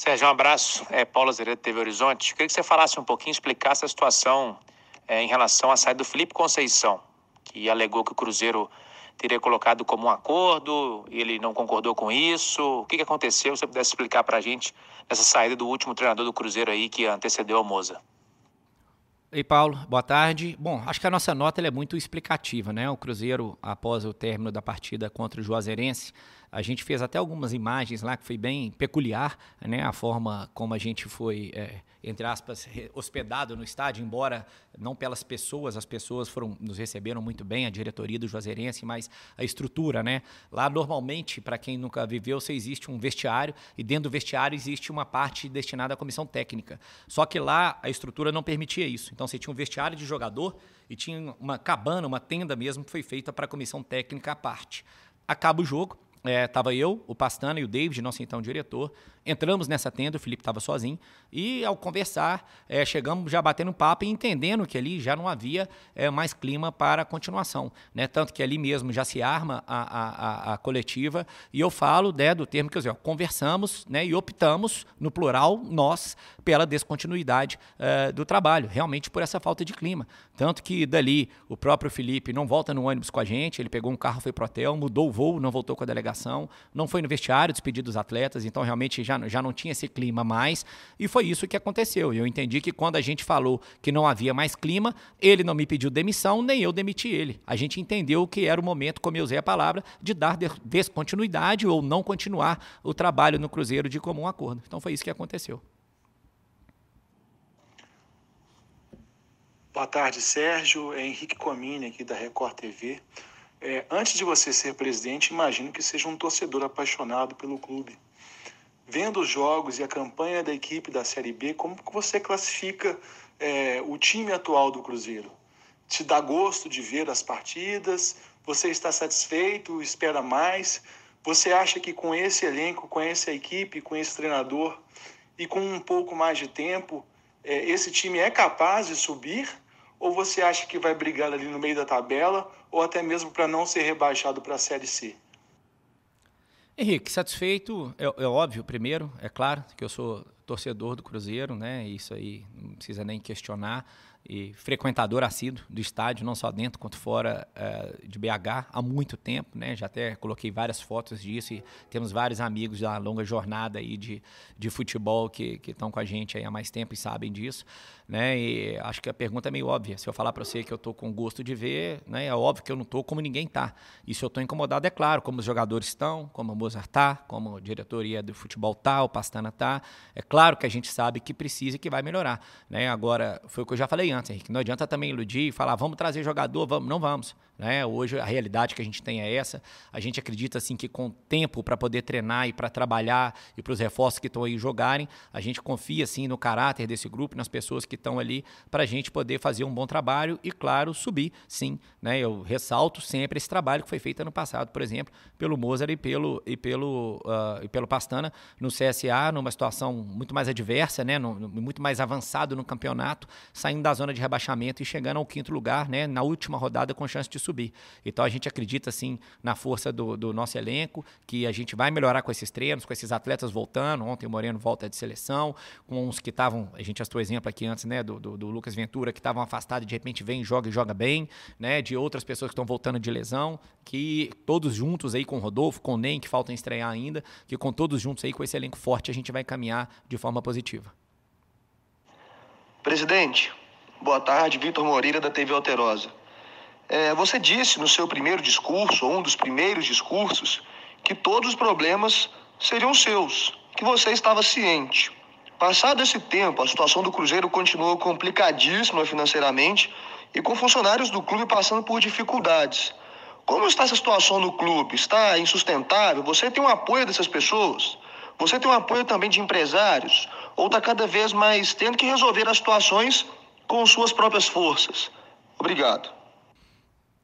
Sérgio, um abraço. É, Paulo Azeredo TV Horizonte. Queria que você falasse um pouquinho, explicasse a situação é, em relação à saída do Felipe Conceição, que alegou que o Cruzeiro teria colocado como um acordo, ele não concordou com isso. O que, que aconteceu? Se você pudesse explicar para a gente essa saída do último treinador do Cruzeiro aí que antecedeu a Moza. Ei, Paulo, boa tarde. Bom, acho que a nossa nota é muito explicativa, né? O Cruzeiro, após o término da partida contra o Juazeirense, a gente fez até algumas imagens lá que foi bem peculiar, né? A forma como a gente foi, é, entre aspas, hospedado no estádio, embora não pelas pessoas, as pessoas foram nos receberam muito bem, a diretoria do Juazeirense, mas a estrutura, né? Lá normalmente, para quem nunca viveu, você existe um vestiário e dentro do vestiário existe uma parte destinada à comissão técnica. Só que lá a estrutura não permitia isso. Então você tinha um vestiário de jogador e tinha uma cabana, uma tenda mesmo que foi feita para a comissão técnica à parte. Acaba o jogo, Estava é, eu, o Pastana e o David, nosso então diretor. Entramos nessa tenda, o Felipe estava sozinho. E ao conversar, é, chegamos já batendo um papo e entendendo que ali já não havia é, mais clima para continuação. Né? Tanto que ali mesmo já se arma a, a, a coletiva. E eu falo né, do termo que eu dizer, conversamos né, e optamos, no plural, nós, pela descontinuidade é, do trabalho, realmente por essa falta de clima. Tanto que dali o próprio Felipe não volta no ônibus com a gente, ele pegou um carro, foi para o hotel, mudou o voo, não voltou com a delegação, não foi no vestiário despedir dos atletas, então realmente já, já não tinha esse clima mais. E foi isso que aconteceu. Eu entendi que quando a gente falou que não havia mais clima, ele não me pediu demissão, nem eu demiti ele. A gente entendeu que era o momento, como eu usei a palavra, de dar descontinuidade ou não continuar o trabalho no Cruzeiro de comum acordo. Então foi isso que aconteceu. Boa tarde, Sérgio. É Henrique Comini, aqui da Record TV. É, antes de você ser presidente, imagino que seja um torcedor apaixonado pelo clube. Vendo os jogos e a campanha da equipe da Série B, como você classifica é, o time atual do Cruzeiro? Te dá gosto de ver as partidas? Você está satisfeito? Espera mais? Você acha que com esse elenco, com essa equipe, com esse treinador e com um pouco mais de tempo, é, esse time é capaz de subir? Ou você acha que vai brigar ali no meio da tabela, ou até mesmo para não ser rebaixado para a Série C? Henrique, satisfeito, é, é, óbvio, primeiro, é claro que eu sou torcedor do Cruzeiro, né? Isso aí não precisa nem questionar e frequentador assíduo do estádio, não só dentro quanto fora uh, de BH, há muito tempo, né? Já até coloquei várias fotos disso e temos vários amigos da longa jornada aí de, de futebol que estão com a gente aí há mais tempo e sabem disso, né? E acho que a pergunta é meio óbvia. Se eu falar para você que eu estou com gosto de ver, né? É óbvio que eu não estou como ninguém está. E se eu estou incomodado, é claro, como os jogadores estão, como o Mozart está, como a diretoria do futebol está, o Pastana está. É claro que a gente sabe que precisa e que vai melhorar, né? Agora, foi o que eu já falei Henrique. Não adianta também iludir e falar, vamos trazer jogador, vamos. Não vamos. Né? Hoje a realidade que a gente tem é essa. A gente acredita assim que com tempo para poder treinar e para trabalhar e para os reforços que estão aí jogarem, a gente confia assim no caráter desse grupo, nas pessoas que estão ali para a gente poder fazer um bom trabalho e claro subir, sim. Né? Eu ressalto sempre esse trabalho que foi feito ano passado, por exemplo, pelo Mozart e pelo e pelo uh, e pelo Pastana no CSA, numa situação muito mais adversa, né? No, no, muito mais avançado no campeonato, saindo da zona de rebaixamento e chegando ao quinto lugar, né? Na última rodada com chance de subir subir. Então a gente acredita sim na força do, do, nosso elenco, que a gente vai melhorar com esses treinos, com esses atletas voltando. Ontem o Moreno volta de seleção, com uns que estavam, a gente citou exemplo aqui antes, né, do, do, do Lucas Ventura, que estavam afastados, de repente vem, joga e joga bem, né, de outras pessoas que estão voltando de lesão, que todos juntos aí com o Rodolfo, com o Nem, que faltam estrear ainda, que com todos juntos aí com esse elenco forte a gente vai caminhar de forma positiva. Presidente, boa tarde, Vitor Moreira da TV Alterosa. É, você disse no seu primeiro discurso, ou um dos primeiros discursos, que todos os problemas seriam seus, que você estava ciente. Passado esse tempo, a situação do Cruzeiro continuou complicadíssima financeiramente e com funcionários do clube passando por dificuldades. Como está essa situação no clube? Está insustentável? Você tem o um apoio dessas pessoas? Você tem o um apoio também de empresários? Ou está cada vez mais tendo que resolver as situações com suas próprias forças? Obrigado.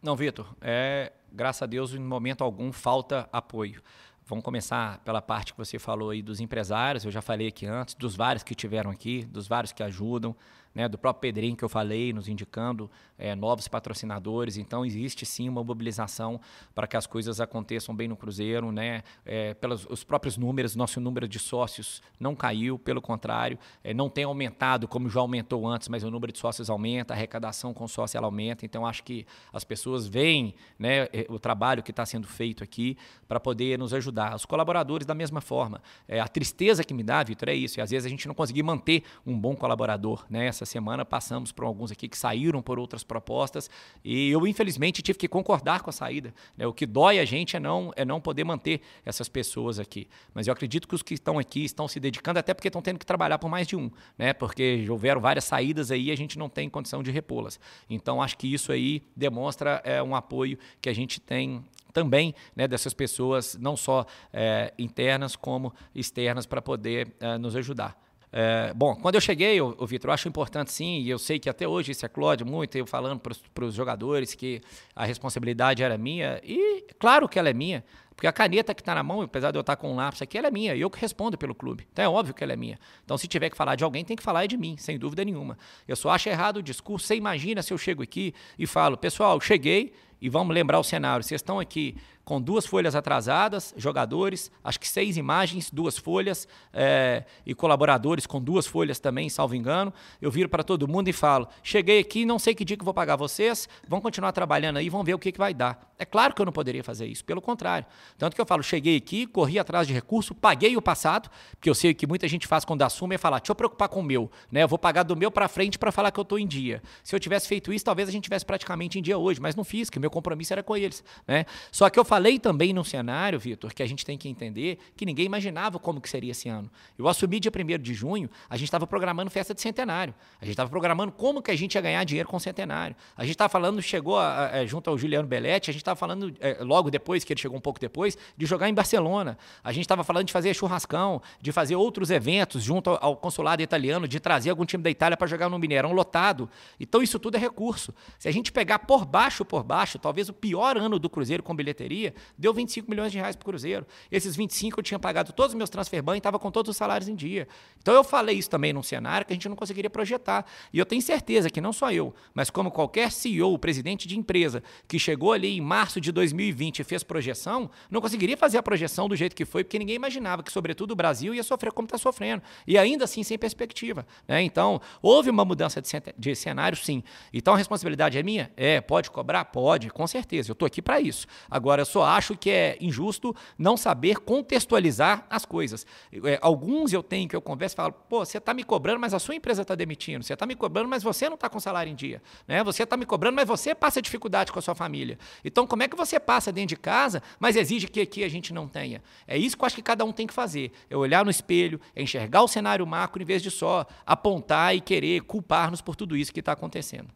Não, Vitor, é, graças a Deus, em momento algum falta apoio. Vamos começar pela parte que você falou aí dos empresários, eu já falei aqui antes, dos vários que tiveram aqui, dos vários que ajudam, né, do próprio Pedrinho que eu falei, nos indicando é, novos patrocinadores. Então, existe sim uma mobilização para que as coisas aconteçam bem no Cruzeiro. Né? É, pelos os próprios números, nosso número de sócios não caiu, pelo contrário, é, não tem aumentado como já aumentou antes, mas o número de sócios aumenta, a arrecadação com sócio ela aumenta. Então, acho que as pessoas veem né, o trabalho que está sendo feito aqui para poder nos ajudar. Os colaboradores, da mesma forma. A tristeza que me dá, Vitor, é isso. E às vezes a gente não conseguir manter um bom colaborador. Né? Essa semana passamos por alguns aqui que saíram por outras propostas e eu, infelizmente, tive que concordar com a saída. Né? O que dói a gente é não, é não poder manter essas pessoas aqui. Mas eu acredito que os que estão aqui estão se dedicando, até porque estão tendo que trabalhar por mais de um, né? porque houveram várias saídas aí e a gente não tem condição de repô-las. Então, acho que isso aí demonstra é, um apoio que a gente tem também né, dessas pessoas, não só é, internas como externas, para poder é, nos ajudar. É, bom, quando eu cheguei, o, Vitor, eu acho importante sim, e eu sei que até hoje isso é Claude muito, eu falando para os jogadores que a responsabilidade era minha, e claro que ela é minha, porque a caneta que está na mão, apesar de eu estar com um lápis aqui, ela é minha, e eu que respondo pelo clube. Então é óbvio que ela é minha. Então se tiver que falar de alguém, tem que falar de mim, sem dúvida nenhuma. Eu só acho errado o discurso. Você imagina se eu chego aqui e falo, pessoal, cheguei, e vamos lembrar o cenário, vocês estão aqui com duas folhas atrasadas, jogadores, acho que seis imagens, duas folhas, é, e colaboradores com duas folhas também, salvo engano. Eu viro para todo mundo e falo: cheguei aqui, não sei que dia que vou pagar vocês, vão continuar trabalhando aí, vão ver o que, que vai dar. É claro que eu não poderia fazer isso, pelo contrário. Tanto que eu falo: cheguei aqui, corri atrás de recurso, paguei o passado, porque eu sei que muita gente faz quando assume é falar: deixa eu preocupar com o meu, né? Eu vou pagar do meu para frente para falar que eu estou em dia. Se eu tivesse feito isso, talvez a gente tivesse praticamente em dia hoje, mas não fiz, que meu compromisso era com eles, né? Só que eu falei também num cenário, Vitor, que a gente tem que entender que ninguém imaginava como que seria esse ano. Eu assumi dia 1 de junho, a gente estava programando festa de centenário. A gente estava programando como que a gente ia ganhar dinheiro com o centenário. A gente estava falando, chegou a, a, junto ao Juliano Belletti, a gente estava falando é, logo depois, que ele chegou um pouco depois, de jogar em Barcelona. A gente estava falando de fazer churrascão, de fazer outros eventos junto ao, ao consulado italiano, de trazer algum time da Itália para jogar no Mineirão lotado. Então isso tudo é recurso. Se a gente pegar por baixo, por baixo, talvez o pior ano do Cruzeiro com bilheteria, deu 25 milhões de reais para o Cruzeiro. Esses 25 eu tinha pagado todos os meus transfer ban e estava com todos os salários em dia. Então eu falei isso também num cenário que a gente não conseguiria projetar. E eu tenho certeza que não só eu, mas como qualquer CEO, presidente de empresa, que chegou ali em março de 2020 e fez projeção, não conseguiria fazer a projeção do jeito que foi, porque ninguém imaginava que, sobretudo, o Brasil ia sofrer como está sofrendo. E ainda assim sem perspectiva. Né? Então, houve uma mudança de, de cenário, sim. Então a responsabilidade é minha? É, pode cobrar? Pode, com certeza. Eu estou aqui para isso. Agora, eu só acho que é injusto não saber contextualizar as coisas. É, alguns eu tenho que eu converso e falo, pô, você está me cobrando, mas a sua empresa está demitindo. Você está me cobrando, mas você não está com salário em dia. Né? Você está me cobrando, mas você passa dificuldade com a sua família. Então, como é que você passa dentro de casa, mas exige que aqui a gente não tenha? É isso que eu acho que cada um tem que fazer. É olhar no espelho, é enxergar o cenário macro em vez de só apontar e querer culpar-nos por tudo isso que está acontecendo.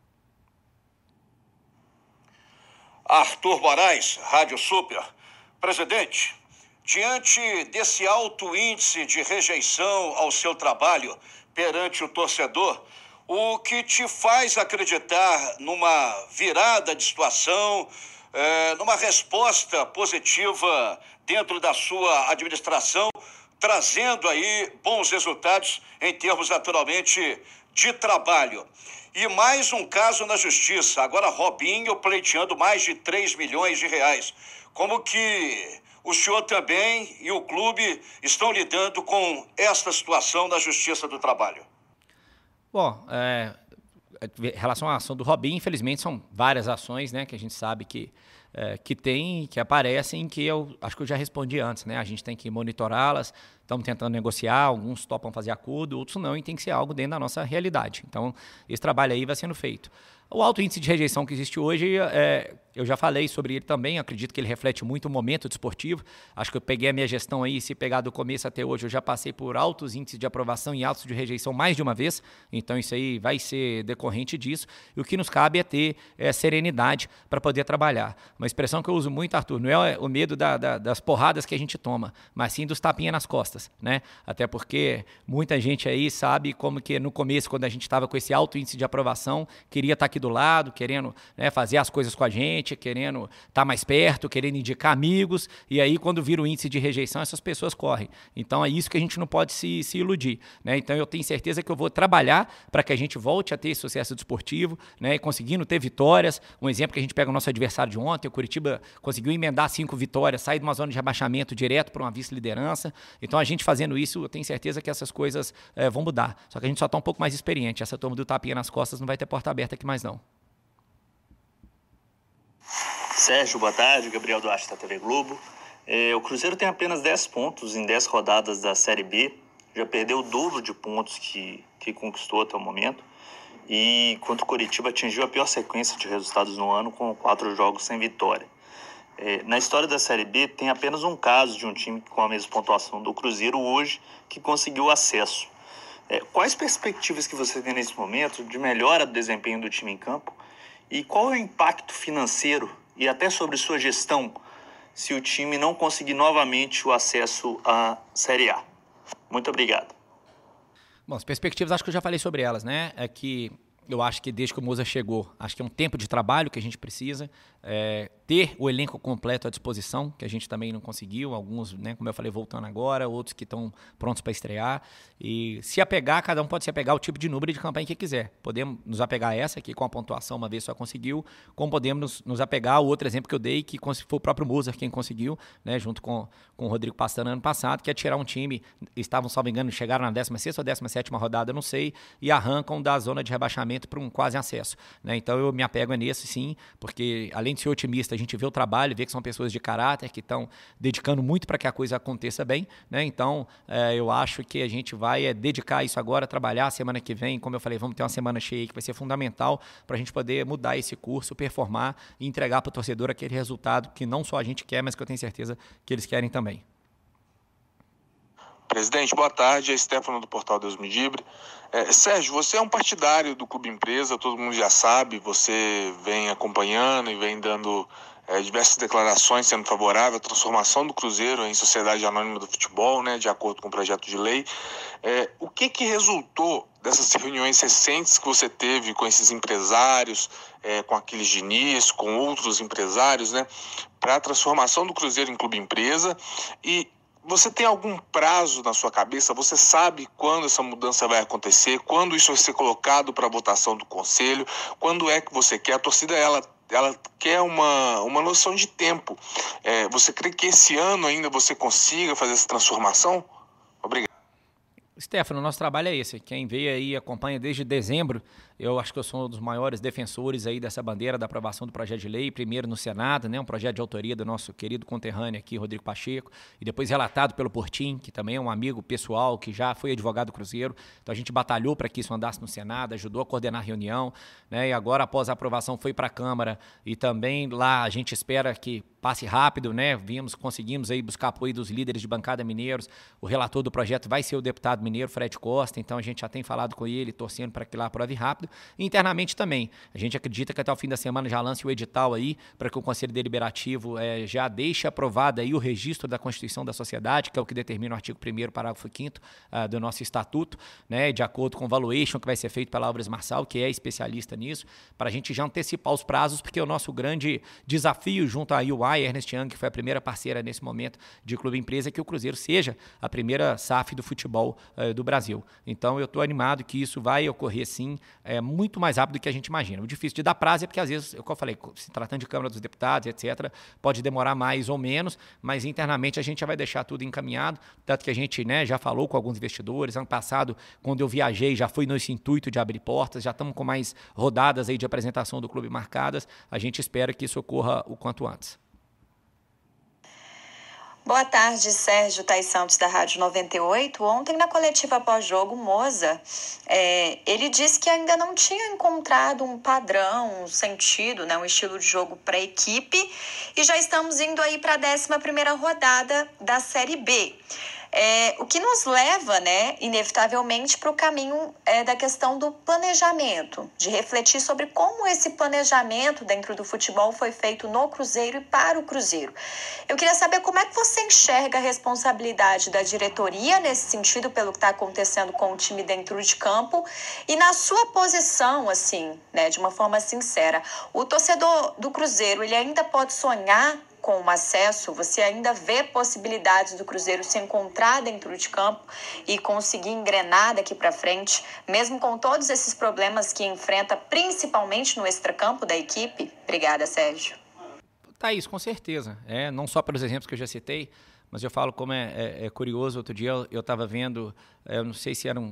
Arthur Moraes, Rádio Super. Presidente, diante desse alto índice de rejeição ao seu trabalho perante o torcedor, o que te faz acreditar numa virada de situação, é, numa resposta positiva dentro da sua administração, trazendo aí bons resultados em termos, naturalmente, de trabalho. E mais um caso na justiça. Agora Robinho pleiteando mais de 3 milhões de reais. Como que o senhor também e o clube estão lidando com esta situação na justiça do trabalho? Bom, é, em relação à ação do Robinho, infelizmente são várias ações, né, que a gente sabe que é, que tem, que aparecem, que eu acho que eu já respondi antes, né? A gente tem que monitorá-las, estamos tentando negociar, alguns topam fazer acordo, outros não, e tem que ser algo dentro da nossa realidade. Então, esse trabalho aí vai sendo feito. O alto índice de rejeição que existe hoje, é, eu já falei sobre ele também, acredito que ele reflete muito o momento desportivo. Acho que eu peguei a minha gestão aí, se pegar do começo até hoje, eu já passei por altos índices de aprovação e altos de rejeição mais de uma vez. Então isso aí vai ser decorrente disso. E o que nos cabe é ter é, serenidade para poder trabalhar. Uma expressão que eu uso muito, Arthur, não é o medo da, da, das porradas que a gente toma, mas sim dos tapinhas nas costas, né? Até porque muita gente aí sabe como que no começo, quando a gente estava com esse alto índice de aprovação, queria estar tá aqui do lado, querendo né, fazer as coisas com a gente querendo estar tá mais perto, querendo indicar amigos, e aí quando vira o índice de rejeição, essas pessoas correm. Então é isso que a gente não pode se, se iludir. Né? Então eu tenho certeza que eu vou trabalhar para que a gente volte a ter esse sucesso desportivo, né? conseguindo ter vitórias. Um exemplo que a gente pega o nosso adversário de ontem, o Curitiba conseguiu emendar cinco vitórias, sair de uma zona de rebaixamento direto para uma vice-liderança. Então a gente fazendo isso, eu tenho certeza que essas coisas é, vão mudar. Só que a gente só está um pouco mais experiente. Essa turma do tapinha nas costas não vai ter porta aberta aqui mais não. Sérgio, boa tarde. Gabriel Duarte da TV Globo. É, o Cruzeiro tem apenas 10 pontos em 10 rodadas da Série B. Já perdeu o dobro de pontos que, que conquistou até o momento. E enquanto o Coritiba atingiu a pior sequência de resultados no ano, com quatro jogos sem vitória. É, na história da Série B, tem apenas um caso de um time com a mesma pontuação do Cruzeiro hoje que conseguiu acesso. É, quais perspectivas que você tem nesse momento de melhora do desempenho do time em campo? E qual é o impacto financeiro e até sobre sua gestão se o time não conseguir novamente o acesso à Série A. Muito obrigado. Bom, as perspectivas, acho que eu já falei sobre elas, né? É que eu acho que desde que o Moza chegou, acho que é um tempo de trabalho que a gente precisa. É, ter o elenco completo à disposição, que a gente também não conseguiu, alguns, né, como eu falei, voltando agora, outros que estão prontos para estrear. E se apegar, cada um pode se apegar ao tipo de número de campanha que quiser. Podemos nos apegar a essa, aqui com a pontuação uma vez só conseguiu, como podemos nos, apegar ao outro exemplo que eu dei, que foi o próprio Moser quem conseguiu, né, junto com, com o Rodrigo Pastana ano passado, que é tirar um time, estavam, salvo engano, chegaram na 16 ou 17 rodada, não sei, e arrancam da zona de rebaixamento para um quase acesso. Né? Então eu me apego nesse sim, porque além de ser otimista, gente vê o trabalho, vê que são pessoas de caráter, que estão dedicando muito para que a coisa aconteça bem. Né? Então, é, eu acho que a gente vai é, dedicar isso agora, trabalhar semana que vem. Como eu falei, vamos ter uma semana cheia que vai ser fundamental para a gente poder mudar esse curso, performar e entregar para o torcedor aquele resultado que não só a gente quer, mas que eu tenho certeza que eles querem também. Presidente, boa tarde. É Stefano do Portal Deus Me Dibre. É, Sérgio, você é um partidário do Clube Empresa, todo mundo já sabe, você vem acompanhando e vem dando é, diversas declarações sendo favorável à transformação do Cruzeiro em sociedade anônima do futebol, né, de acordo com o projeto de lei. É, o que, que resultou dessas reuniões recentes que você teve com esses empresários, é, com aqueles Diniz, com outros empresários, né, para a transformação do Cruzeiro em clube empresa e você tem algum prazo na sua cabeça? Você sabe quando essa mudança vai acontecer? Quando isso vai ser colocado para votação do conselho? Quando é que você quer? A torcida ela ela quer uma, uma noção de tempo. É, você crê que esse ano ainda você consiga fazer essa transformação? Obrigado. Stefano, nosso trabalho é esse. Quem veio aí acompanha desde dezembro eu acho que eu sou um dos maiores defensores aí dessa bandeira da aprovação do projeto de lei, primeiro no Senado, né, um projeto de autoria do nosso querido conterrâneo aqui, Rodrigo Pacheco, e depois relatado pelo Portim, que também é um amigo pessoal, que já foi advogado do Cruzeiro. Então a gente batalhou para que isso andasse no Senado, ajudou a coordenar a reunião, né, e agora após a aprovação foi para a Câmara e também lá a gente espera que passe rápido, né? Vimos, conseguimos aí buscar apoio dos líderes de bancada mineiros. O relator do projeto vai ser o deputado mineiro Fred Costa, então a gente já tem falado com ele, torcendo para que lá aprove rápido. Internamente também. A gente acredita que até o fim da semana já lance o edital aí para que o Conselho Deliberativo é, já deixe aprovado aí o registro da Constituição da Sociedade, que é o que determina o artigo 1 parágrafo 5 uh, ah, do nosso estatuto, né, de acordo com o valuation que vai ser feito pela Álvares Marçal, que é especialista nisso, para a gente já antecipar os prazos, porque o nosso grande desafio junto à UI, Ernest Young, que foi a primeira parceira nesse momento de clube empresa, é que o Cruzeiro seja a primeira SAF do futebol uh, do Brasil. Então eu estou animado que isso vai ocorrer sim, é, muito mais rápido do que a gente imagina. O difícil de dar prazo é porque, às vezes, como eu falei, se tratando de Câmara dos Deputados, etc., pode demorar mais ou menos, mas internamente a gente já vai deixar tudo encaminhado. Tanto que a gente né, já falou com alguns investidores. Ano passado, quando eu viajei, já fui nesse intuito de abrir portas, já estamos com mais rodadas aí de apresentação do clube marcadas. A gente espera que isso ocorra o quanto antes. Boa tarde, Sérgio Tais Santos, da Rádio 98. Ontem, na coletiva pós-jogo, Moza, é, ele disse que ainda não tinha encontrado um padrão, um sentido, né, um estilo de jogo para a equipe e já estamos indo aí para a 11 rodada da Série B. É, o que nos leva, né, inevitavelmente, para o caminho é, da questão do planejamento, de refletir sobre como esse planejamento dentro do futebol foi feito no Cruzeiro e para o Cruzeiro. Eu queria saber como é que você enxerga a responsabilidade da diretoria nesse sentido, pelo que está acontecendo com o time dentro de campo, e na sua posição, assim, né, de uma forma sincera. O torcedor do Cruzeiro, ele ainda pode sonhar com o acesso, você ainda vê possibilidades do Cruzeiro se encontrar dentro de campo e conseguir engrenar daqui para frente, mesmo com todos esses problemas que enfrenta, principalmente no extracampo da equipe? Obrigada, Sérgio. Thaís, com certeza. É, não só pelos exemplos que eu já citei, mas eu falo como é, é, é curioso. Outro dia eu estava vendo é, eu não sei se era um,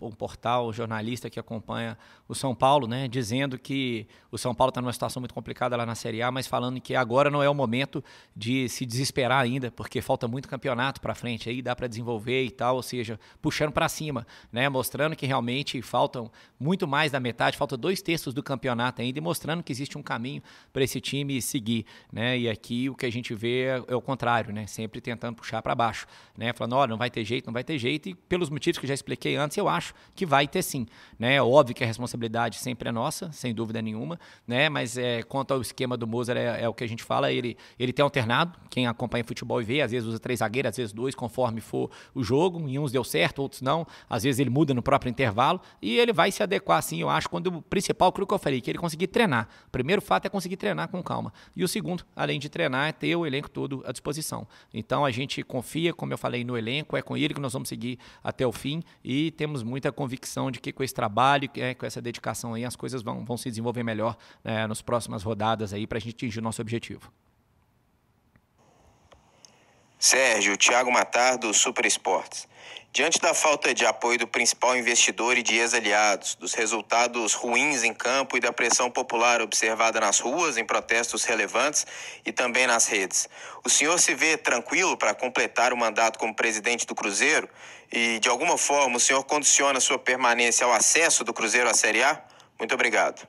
um, um, portal jornalista que acompanha o São Paulo, né, dizendo que o São Paulo está numa situação muito complicada lá na Série A, mas falando que agora não é o momento de se desesperar ainda, porque falta muito campeonato para frente, aí dá para desenvolver e tal, ou seja, puxando para cima, né, mostrando que realmente faltam muito mais da metade, falta dois terços do campeonato ainda, e mostrando que existe um caminho para esse time seguir, né, e aqui o que a gente vê é, é o contrário, né, sempre tentando puxar para baixo, né, falando, olha, não vai ter jeito, não vai ter jeito, e pelos motivos que já expliquei antes, eu acho que vai ter sim. Né? É óbvio que a responsabilidade sempre é nossa, sem dúvida nenhuma, né? mas é, quanto ao esquema do Mozart, é, é, o que a gente fala, ele, ele tem alternado, quem acompanha futebol e vê, às vezes usa três zagueiros, às vezes dois, conforme for o jogo, em uns deu certo, outros não, às vezes ele muda no próprio intervalo, e ele vai se adequar assim, eu acho, quando o principal, aquilo que eu falei, que ele conseguir treinar. O primeiro fato é conseguir treinar com calma. E o segundo, além de treinar, é ter o elenco todo à disposição. Então a gente confia, como eu falei, no elenco, é com ele que nós vamos seguir até o fim e temos muita convicção de que com esse trabalho, é, com essa dedicação aí, as coisas vão, vão se desenvolver melhor né, nas próximas rodadas aí para a gente atingir o nosso objetivo. Sérgio, Thiago Matar, do Super Esportes. Diante da falta de apoio do principal investidor e de ex-aliados, dos resultados ruins em campo e da pressão popular observada nas ruas em protestos relevantes e também nas redes, o senhor se vê tranquilo para completar o mandato como presidente do Cruzeiro? E, de alguma forma, o senhor condiciona sua permanência ao acesso do Cruzeiro à Série A? Muito obrigado.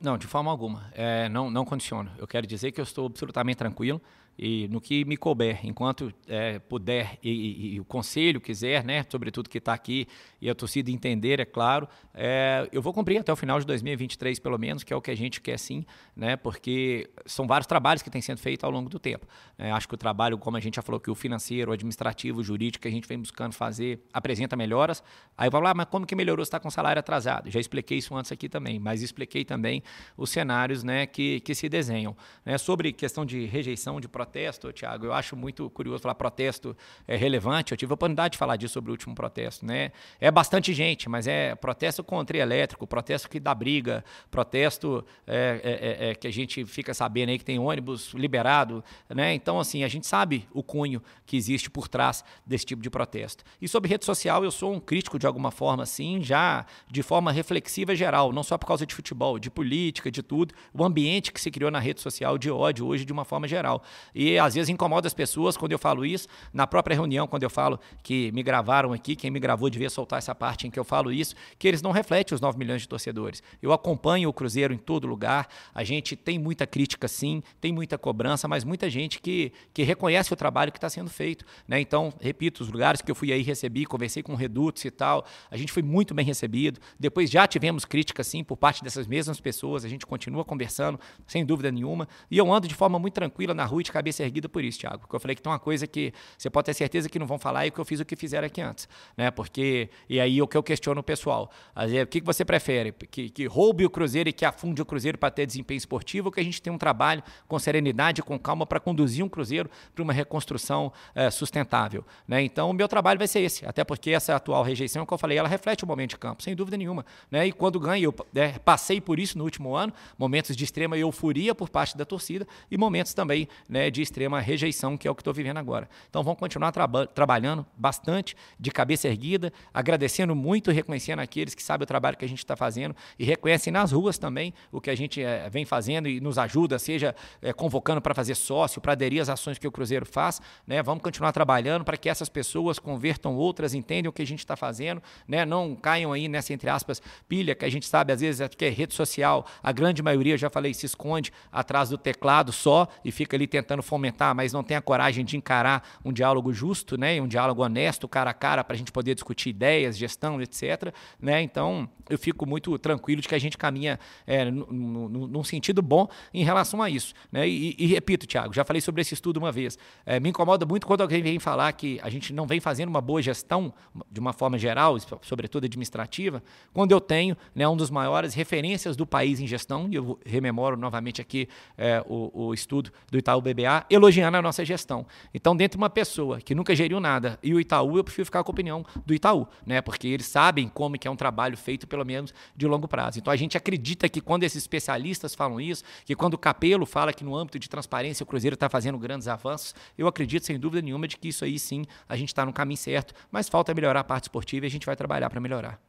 Não, de forma alguma. É, não, não condiciono. Eu quero dizer que eu estou absolutamente tranquilo e no que me couber, enquanto é, puder e, e, e, o conselho quiser, né, sobretudo que está aqui e a torcida entender, é claro, é, eu vou cumprir até o final de 2023 pelo menos, que é o que a gente quer sim, né, porque são vários trabalhos que têm sendo feitos ao longo do tempo. É, acho que o trabalho, como a gente já falou, que o financeiro, o administrativo, o jurídico que a gente vem buscando fazer apresenta melhoras. Aí vai lá, mas como que melhorou? Está com salário atrasado? Já expliquei isso antes aqui também, mas expliquei também os cenários, né, que, que se desenham. Né, sobre questão de rejeição de protesto protesto, Tiago, eu acho muito curioso falar protesto é relevante. Eu tive a oportunidade de falar disso sobre o último protesto, né? É bastante gente, mas é protesto contra elétrico, protesto que dá briga, protesto é, é, é, é, que a gente fica sabendo aí que tem ônibus liberado, né? Então, assim, a gente sabe o cunho que existe por trás desse tipo de protesto. E sobre rede social, eu sou um crítico de alguma forma, assim, já de forma reflexiva geral, não só por causa de futebol, de política, de tudo, o ambiente que se criou na rede social de ódio hoje de uma forma geral. E às vezes incomoda as pessoas quando eu falo isso. Na própria reunião, quando eu falo que me gravaram aqui, quem me gravou devia soltar essa parte em que eu falo isso, que eles não refletem os 9 milhões de torcedores. Eu acompanho o Cruzeiro em todo lugar. A gente tem muita crítica, sim, tem muita cobrança, mas muita gente que, que reconhece o trabalho que está sendo feito. Né? Então, repito, os lugares que eu fui aí recebi, conversei com redutos e tal, a gente foi muito bem recebido. Depois já tivemos crítica, sim, por parte dessas mesmas pessoas. A gente continua conversando, sem dúvida nenhuma. E eu ando de forma muito tranquila na rua de cabeça erguida por isso, Thiago. Porque eu falei que tem uma coisa que você pode ter certeza que não vão falar e que eu fiz o que fizeram aqui antes. Né? Porque, e aí o que eu questiono o pessoal. O que você prefere? Que, que roube o Cruzeiro e que afunde o Cruzeiro para ter desempenho esportivo ou que a gente tenha um trabalho com serenidade, com calma para conduzir um Cruzeiro para uma reconstrução é, sustentável? Né? Então, o meu trabalho vai ser esse. Até porque essa atual rejeição, que eu falei, ela reflete o momento de campo, sem dúvida nenhuma. Né? E quando ganha, eu é, passei por isso no último ano, momentos de extrema euforia por parte da torcida e momentos também né, de de extrema rejeição, que é o que estou vivendo agora. Então vamos continuar traba trabalhando bastante, de cabeça erguida, agradecendo muito reconhecendo aqueles que sabem o trabalho que a gente está fazendo e reconhecem nas ruas também o que a gente é, vem fazendo e nos ajuda, seja é, convocando para fazer sócio, para aderir às ações que o Cruzeiro faz. Né? Vamos continuar trabalhando para que essas pessoas convertam outras, entendam o que a gente está fazendo, né? não caiam aí nessa, entre aspas, pilha que a gente sabe, às vezes, é que é rede social, a grande maioria, já falei, se esconde atrás do teclado só e fica ali tentando fomentar, mas não tem a coragem de encarar um diálogo justo, né, um diálogo honesto, cara a cara, para a gente poder discutir ideias, gestão, etc. Né? Então, eu fico muito tranquilo de que a gente caminha é, num sentido bom em relação a isso. Né? E, e, repito, Tiago, já falei sobre esse estudo uma vez. É, me incomoda muito quando alguém vem falar que a gente não vem fazendo uma boa gestão, de uma forma geral, sobretudo administrativa, quando eu tenho né, um dos maiores referências do país em gestão, e eu rememoro novamente aqui é, o, o estudo do Itaú BBA, elogiando a nossa gestão. Então, dentro de uma pessoa que nunca geriu nada e o Itaú, eu prefiro ficar com a opinião do Itaú, né? Porque eles sabem como que é um trabalho feito, pelo menos, de longo prazo. Então, a gente acredita que quando esses especialistas falam isso, que quando o Capelo fala que no âmbito de transparência o Cruzeiro está fazendo grandes avanços, eu acredito, sem dúvida nenhuma, de que isso aí sim a gente está no caminho certo, mas falta melhorar a parte esportiva e a gente vai trabalhar para melhorar.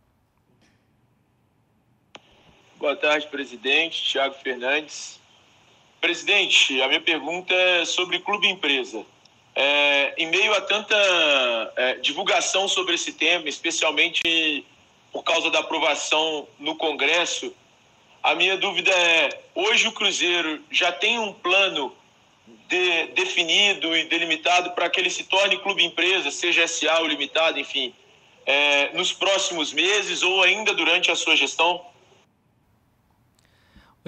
Boa tarde, presidente. Tiago Fernandes. Presidente, a minha pergunta é sobre clube empresa. É, em meio a tanta é, divulgação sobre esse tema, especialmente por causa da aprovação no Congresso, a minha dúvida é: hoje o Cruzeiro já tem um plano de, definido e delimitado para que ele se torne clube empresa, seja SA ou limitado, enfim, é, nos próximos meses ou ainda durante a sua gestão?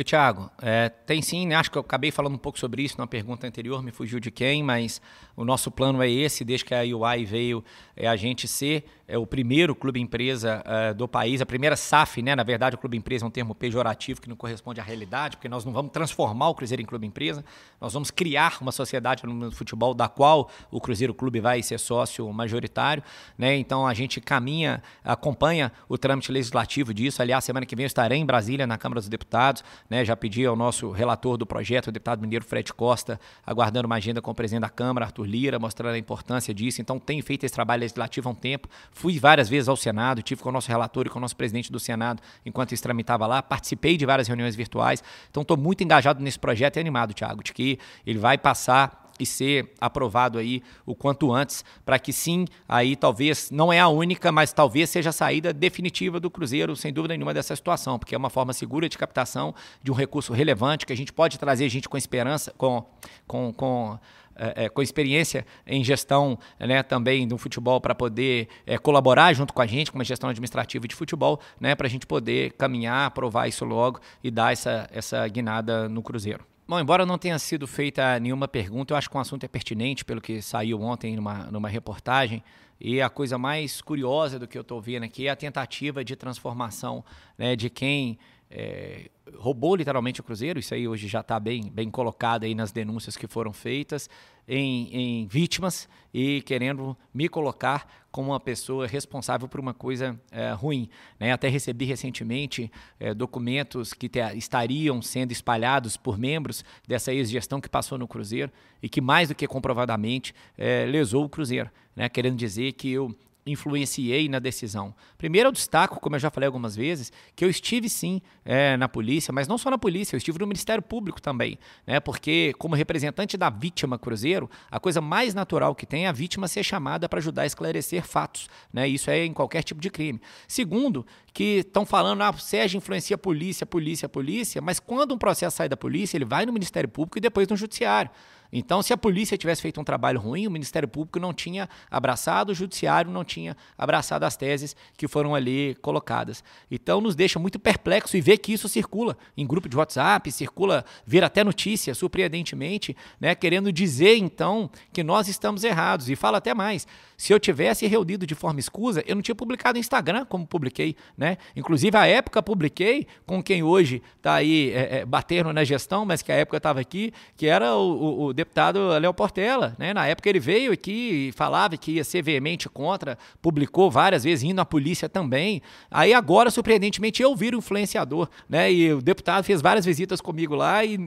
Oi, Thiago. É, tem sim, né? acho que eu acabei falando um pouco sobre isso na pergunta anterior, me fugiu de quem, mas o nosso plano é esse, desde que a UI veio, é a gente ser é o primeiro clube empresa uh, do país, a primeira SAF, né? Na verdade, o clube empresa é um termo pejorativo que não corresponde à realidade, porque nós não vamos transformar o Cruzeiro em clube empresa, nós vamos criar uma sociedade no futebol da qual o Cruzeiro Clube vai ser sócio majoritário, né? Então a gente caminha, acompanha o trâmite legislativo disso. Aliás, semana que vem eu estarei em Brasília, na Câmara dos Deputados, né? Já pedi ao nosso relator do projeto, o deputado mineiro Fred Costa, aguardando uma agenda com o presidente da Câmara, Arthur Lira, mostrando a importância disso. Então, tenho feito esse trabalho legislativo há um tempo. Fui várias vezes ao Senado, tive com o nosso relator e com o nosso presidente do Senado enquanto isso tramitava lá, participei de várias reuniões virtuais, então estou muito engajado nesse projeto e animado, Tiago, de que ele vai passar e ser aprovado aí o quanto antes, para que sim, aí talvez não é a única, mas talvez seja a saída definitiva do Cruzeiro, sem dúvida nenhuma, dessa situação, porque é uma forma segura de captação de um recurso relevante que a gente pode trazer gente com esperança, com, com, com é, é, com experiência em gestão né, também do futebol para poder é, colaborar junto com a gente, com uma gestão administrativa de futebol, né, para a gente poder caminhar, aprovar isso logo e dar essa, essa guinada no Cruzeiro. Bom, embora não tenha sido feita nenhuma pergunta, eu acho que o assunto é pertinente pelo que saiu ontem numa, numa reportagem. E a coisa mais curiosa do que eu estou vendo aqui é a tentativa de transformação né, de quem é, roubou literalmente o Cruzeiro, isso aí hoje já está bem, bem colocado aí nas denúncias que foram feitas, em, em, vítimas e querendo me colocar como uma pessoa responsável por uma coisa é, ruim. Né? Até recebi recentemente é, documentos que te, estariam sendo espalhados por membros dessa ex-gestão que passou no Cruzeiro e que mais do que comprovadamente é, lesou o Cruzeiro, né? querendo dizer que eu influenciei na decisão? Primeiro, eu destaco, como eu já falei algumas vezes, que eu estive sim é, na polícia, mas não só na polícia, eu estive no Ministério Público também, né? Porque, como representante da vítima Cruzeiro, a coisa mais natural que tem é a vítima ser chamada para ajudar a esclarecer fatos, né? Isso é em qualquer tipo de crime. Segundo, que estão falando, ah, o Sérgio influencia a polícia, polícia, polícia, mas quando um processo sai da polícia, ele vai no Ministério Público e depois no Judiciário. Então, se a polícia tivesse feito um trabalho ruim, o Ministério Público não tinha abraçado, o Judiciário não tinha abraçado as teses que foram ali colocadas. Então, nos deixa muito perplexo e ver que isso circula em grupo de WhatsApp, circula, ver até notícia, surpreendentemente, né, querendo dizer, então, que nós estamos errados. E fala até mais. Se eu tivesse reunido de forma escusa, eu não tinha publicado no Instagram como publiquei, né? Inclusive, à época, publiquei com quem hoje está aí é, é, batendo na gestão, mas que à época estava aqui, que era o, o, o deputado Léo Portela, né? Na época ele veio aqui e falava que ia ser veemente contra, publicou várias vezes, indo à polícia também. Aí agora, surpreendentemente, eu viro influenciador, né? E o deputado fez várias visitas comigo lá e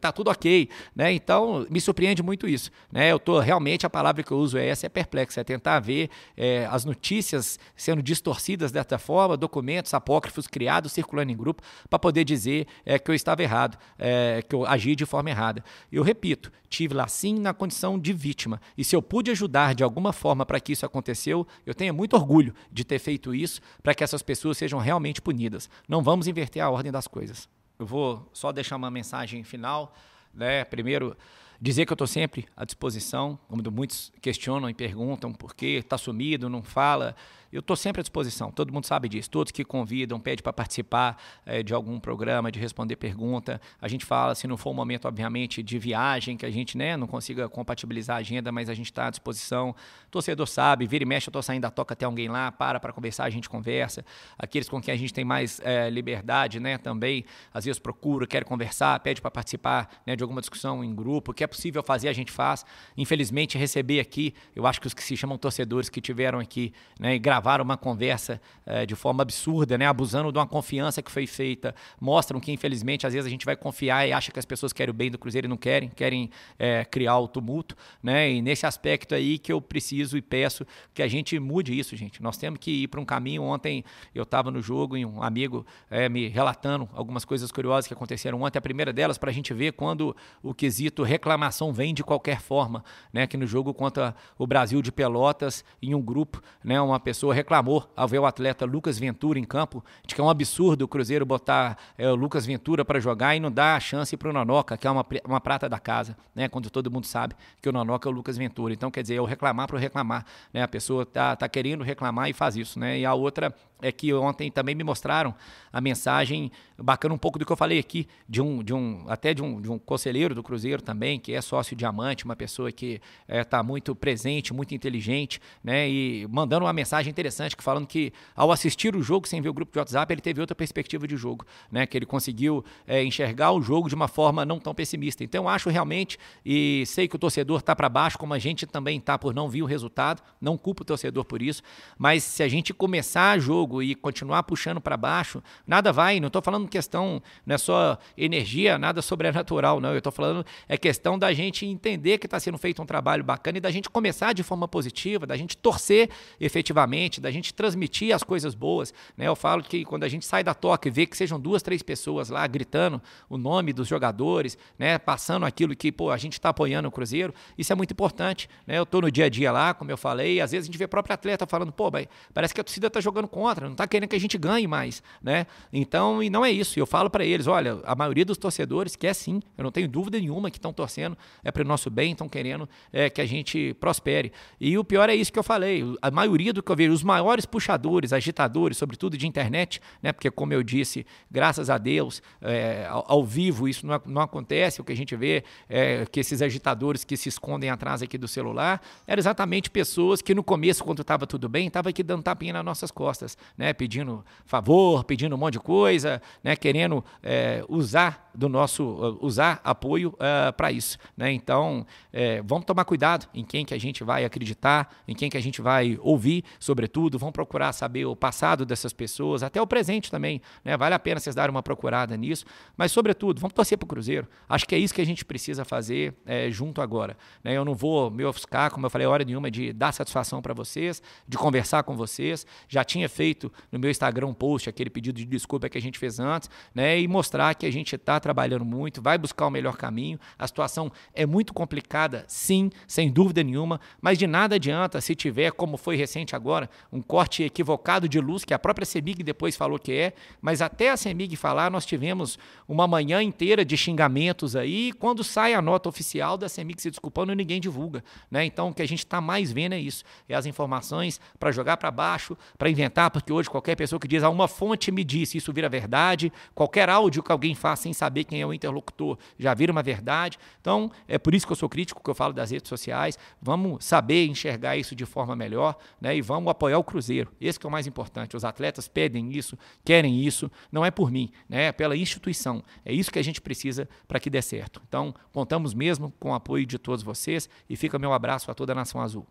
tá tudo ok, né? Então, me surpreende muito isso, né? Eu tô realmente, a palavra que eu uso é essa, é perplexo, é tentar ver é, as notícias sendo distorcidas dessa forma, documentos apócrifos criados, circulando em grupo, para poder dizer é, que eu estava errado, é, que eu agi de forma errada. Eu repito, tive lá sim na condição de vítima. E se eu pude ajudar de alguma forma para que isso aconteceu, eu tenho muito orgulho de ter feito isso para que essas pessoas sejam realmente punidas. Não vamos inverter a ordem das coisas. Eu vou só deixar uma mensagem final. Né? Primeiro, dizer que eu estou sempre à disposição, como muitos questionam e perguntam por que está sumido, não fala. Eu estou sempre à disposição, todo mundo sabe disso. Todos que convidam, pedem para participar é, de algum programa, de responder pergunta. A gente fala, se não for um momento, obviamente, de viagem, que a gente né, não consiga compatibilizar a agenda, mas a gente está à disposição. Torcedor sabe, vira e mexe, eu estou saindo da toca até alguém lá, para para conversar, a gente conversa. Aqueles com quem a gente tem mais é, liberdade né, também, às vezes procura, quer conversar, pede para participar né, de alguma discussão em grupo. O que é possível fazer, a gente faz. Infelizmente, receber aqui, eu acho que os que se chamam torcedores que tiveram aqui né, e gravaram gravaram uma conversa é, de forma absurda, né, abusando de uma confiança que foi feita, mostram que, infelizmente, às vezes a gente vai confiar e acha que as pessoas querem o bem do Cruzeiro e não querem, querem é, criar o tumulto. Né, e nesse aspecto aí que eu preciso e peço que a gente mude isso, gente. Nós temos que ir para um caminho. Ontem eu estava no jogo e um amigo é, me relatando algumas coisas curiosas que aconteceram ontem. A primeira delas, para a gente ver quando o quesito reclamação vem de qualquer forma, né, que no jogo contra o Brasil de Pelotas, em um grupo, né, uma pessoa reclamou ao ver o atleta Lucas Ventura em campo, de que é um absurdo o Cruzeiro botar é, o Lucas Ventura para jogar e não dar a chance para o Nonoca, que é uma, uma prata da casa, né? Quando todo mundo sabe que o Nonoca é o Lucas Ventura. Então, quer dizer, eu reclamar para reclamar, né? A pessoa tá, tá querendo reclamar e faz isso, né? E a outra é que ontem também me mostraram a mensagem bacana um pouco do que eu falei aqui, de um, de um até de um, de um conselheiro do Cruzeiro também, que é sócio diamante, uma pessoa que está é, tá muito presente, muito inteligente, né? E mandando uma mensagem interessante, que falando que ao assistir o jogo sem ver o grupo de WhatsApp, ele teve outra perspectiva de jogo, né? Que ele conseguiu é, enxergar o jogo de uma forma não tão pessimista. Então, acho realmente, e sei que o torcedor está para baixo, como a gente também está por não vir o resultado, não culpo o torcedor por isso, mas se a gente começar jogo e continuar puxando para baixo, nada vai. Não estou falando questão, não é só energia, nada sobrenatural, não. Eu estou falando é questão da gente entender que está sendo feito um trabalho bacana e da gente começar de forma positiva, da gente torcer efetivamente, da gente transmitir as coisas boas. Né? Eu falo que quando a gente sai da toca e vê que sejam duas, três pessoas lá gritando o nome dos jogadores, né? passando aquilo que pô, a gente está apoiando o Cruzeiro, isso é muito importante. Né? Eu estou no dia a dia lá, como eu falei, às vezes a gente vê o próprio atleta falando, pô, parece que a torcida está jogando contra, não está querendo que a gente ganhe mais. Né? Então, e não é isso. Eu falo para eles, olha, a maioria dos torcedores quer sim, eu não tenho dúvida nenhuma que estão torcendo, é para o nosso bem, estão querendo é, que a gente prospere. E o pior é isso que eu falei, a maioria do que eu vejo, os maiores puxadores, agitadores, sobretudo de internet, né? porque como eu disse, graças a Deus, é, ao, ao, vivo isso não, não, acontece, o que a gente vê é que esses agitadores que se escondem atrás aqui do celular, eram exatamente pessoas que no começo, quando estava tudo bem, estavam aqui dando tapinha nas nossas costas, né? pedindo favor, pedindo um monte de coisa, né? querendo é, usar do nosso uh, usar apoio uh, para isso, né? Então é, vamos tomar cuidado em quem que a gente vai acreditar, em quem que a gente vai ouvir, sobretudo, vamos procurar saber o passado dessas pessoas, até o presente também, né? Vale a pena vocês darem uma procurada nisso, mas sobretudo vamos torcer para o Cruzeiro. Acho que é isso que a gente precisa fazer é, junto agora, né? Eu não vou me ofuscar, como eu falei, hora nenhuma de dar satisfação para vocês, de conversar com vocês. Já tinha feito no meu Instagram um post aquele pedido de desculpa que a gente fez antes, né? E mostrar que a gente está trabalhando muito, vai buscar o melhor caminho. A situação é muito complicada, sim, sem dúvida nenhuma, mas de nada adianta se tiver, como foi recente agora, um corte equivocado de luz, que a própria CEMIG depois falou que é, mas até a CEMIG falar, nós tivemos uma manhã inteira de xingamentos aí, e quando sai a nota oficial da CEMIG se desculpando, ninguém divulga. Né? Então, o que a gente está mais vendo é isso, é as informações para jogar para baixo, para inventar, porque hoje qualquer pessoa que diz, ah, uma fonte me disse, isso vira verdade, qualquer áudio que alguém faça sem saber quem é o interlocutor já vira uma verdade. Então, é por isso que eu sou crítico, que eu falo das redes sociais. Vamos saber enxergar isso de forma melhor né? e vamos apoiar o Cruzeiro. Esse é o mais importante. Os atletas pedem isso, querem isso, não é por mim, né? é pela instituição. É isso que a gente precisa para que dê certo. Então, contamos mesmo com o apoio de todos vocês e fica meu abraço a toda a Nação Azul.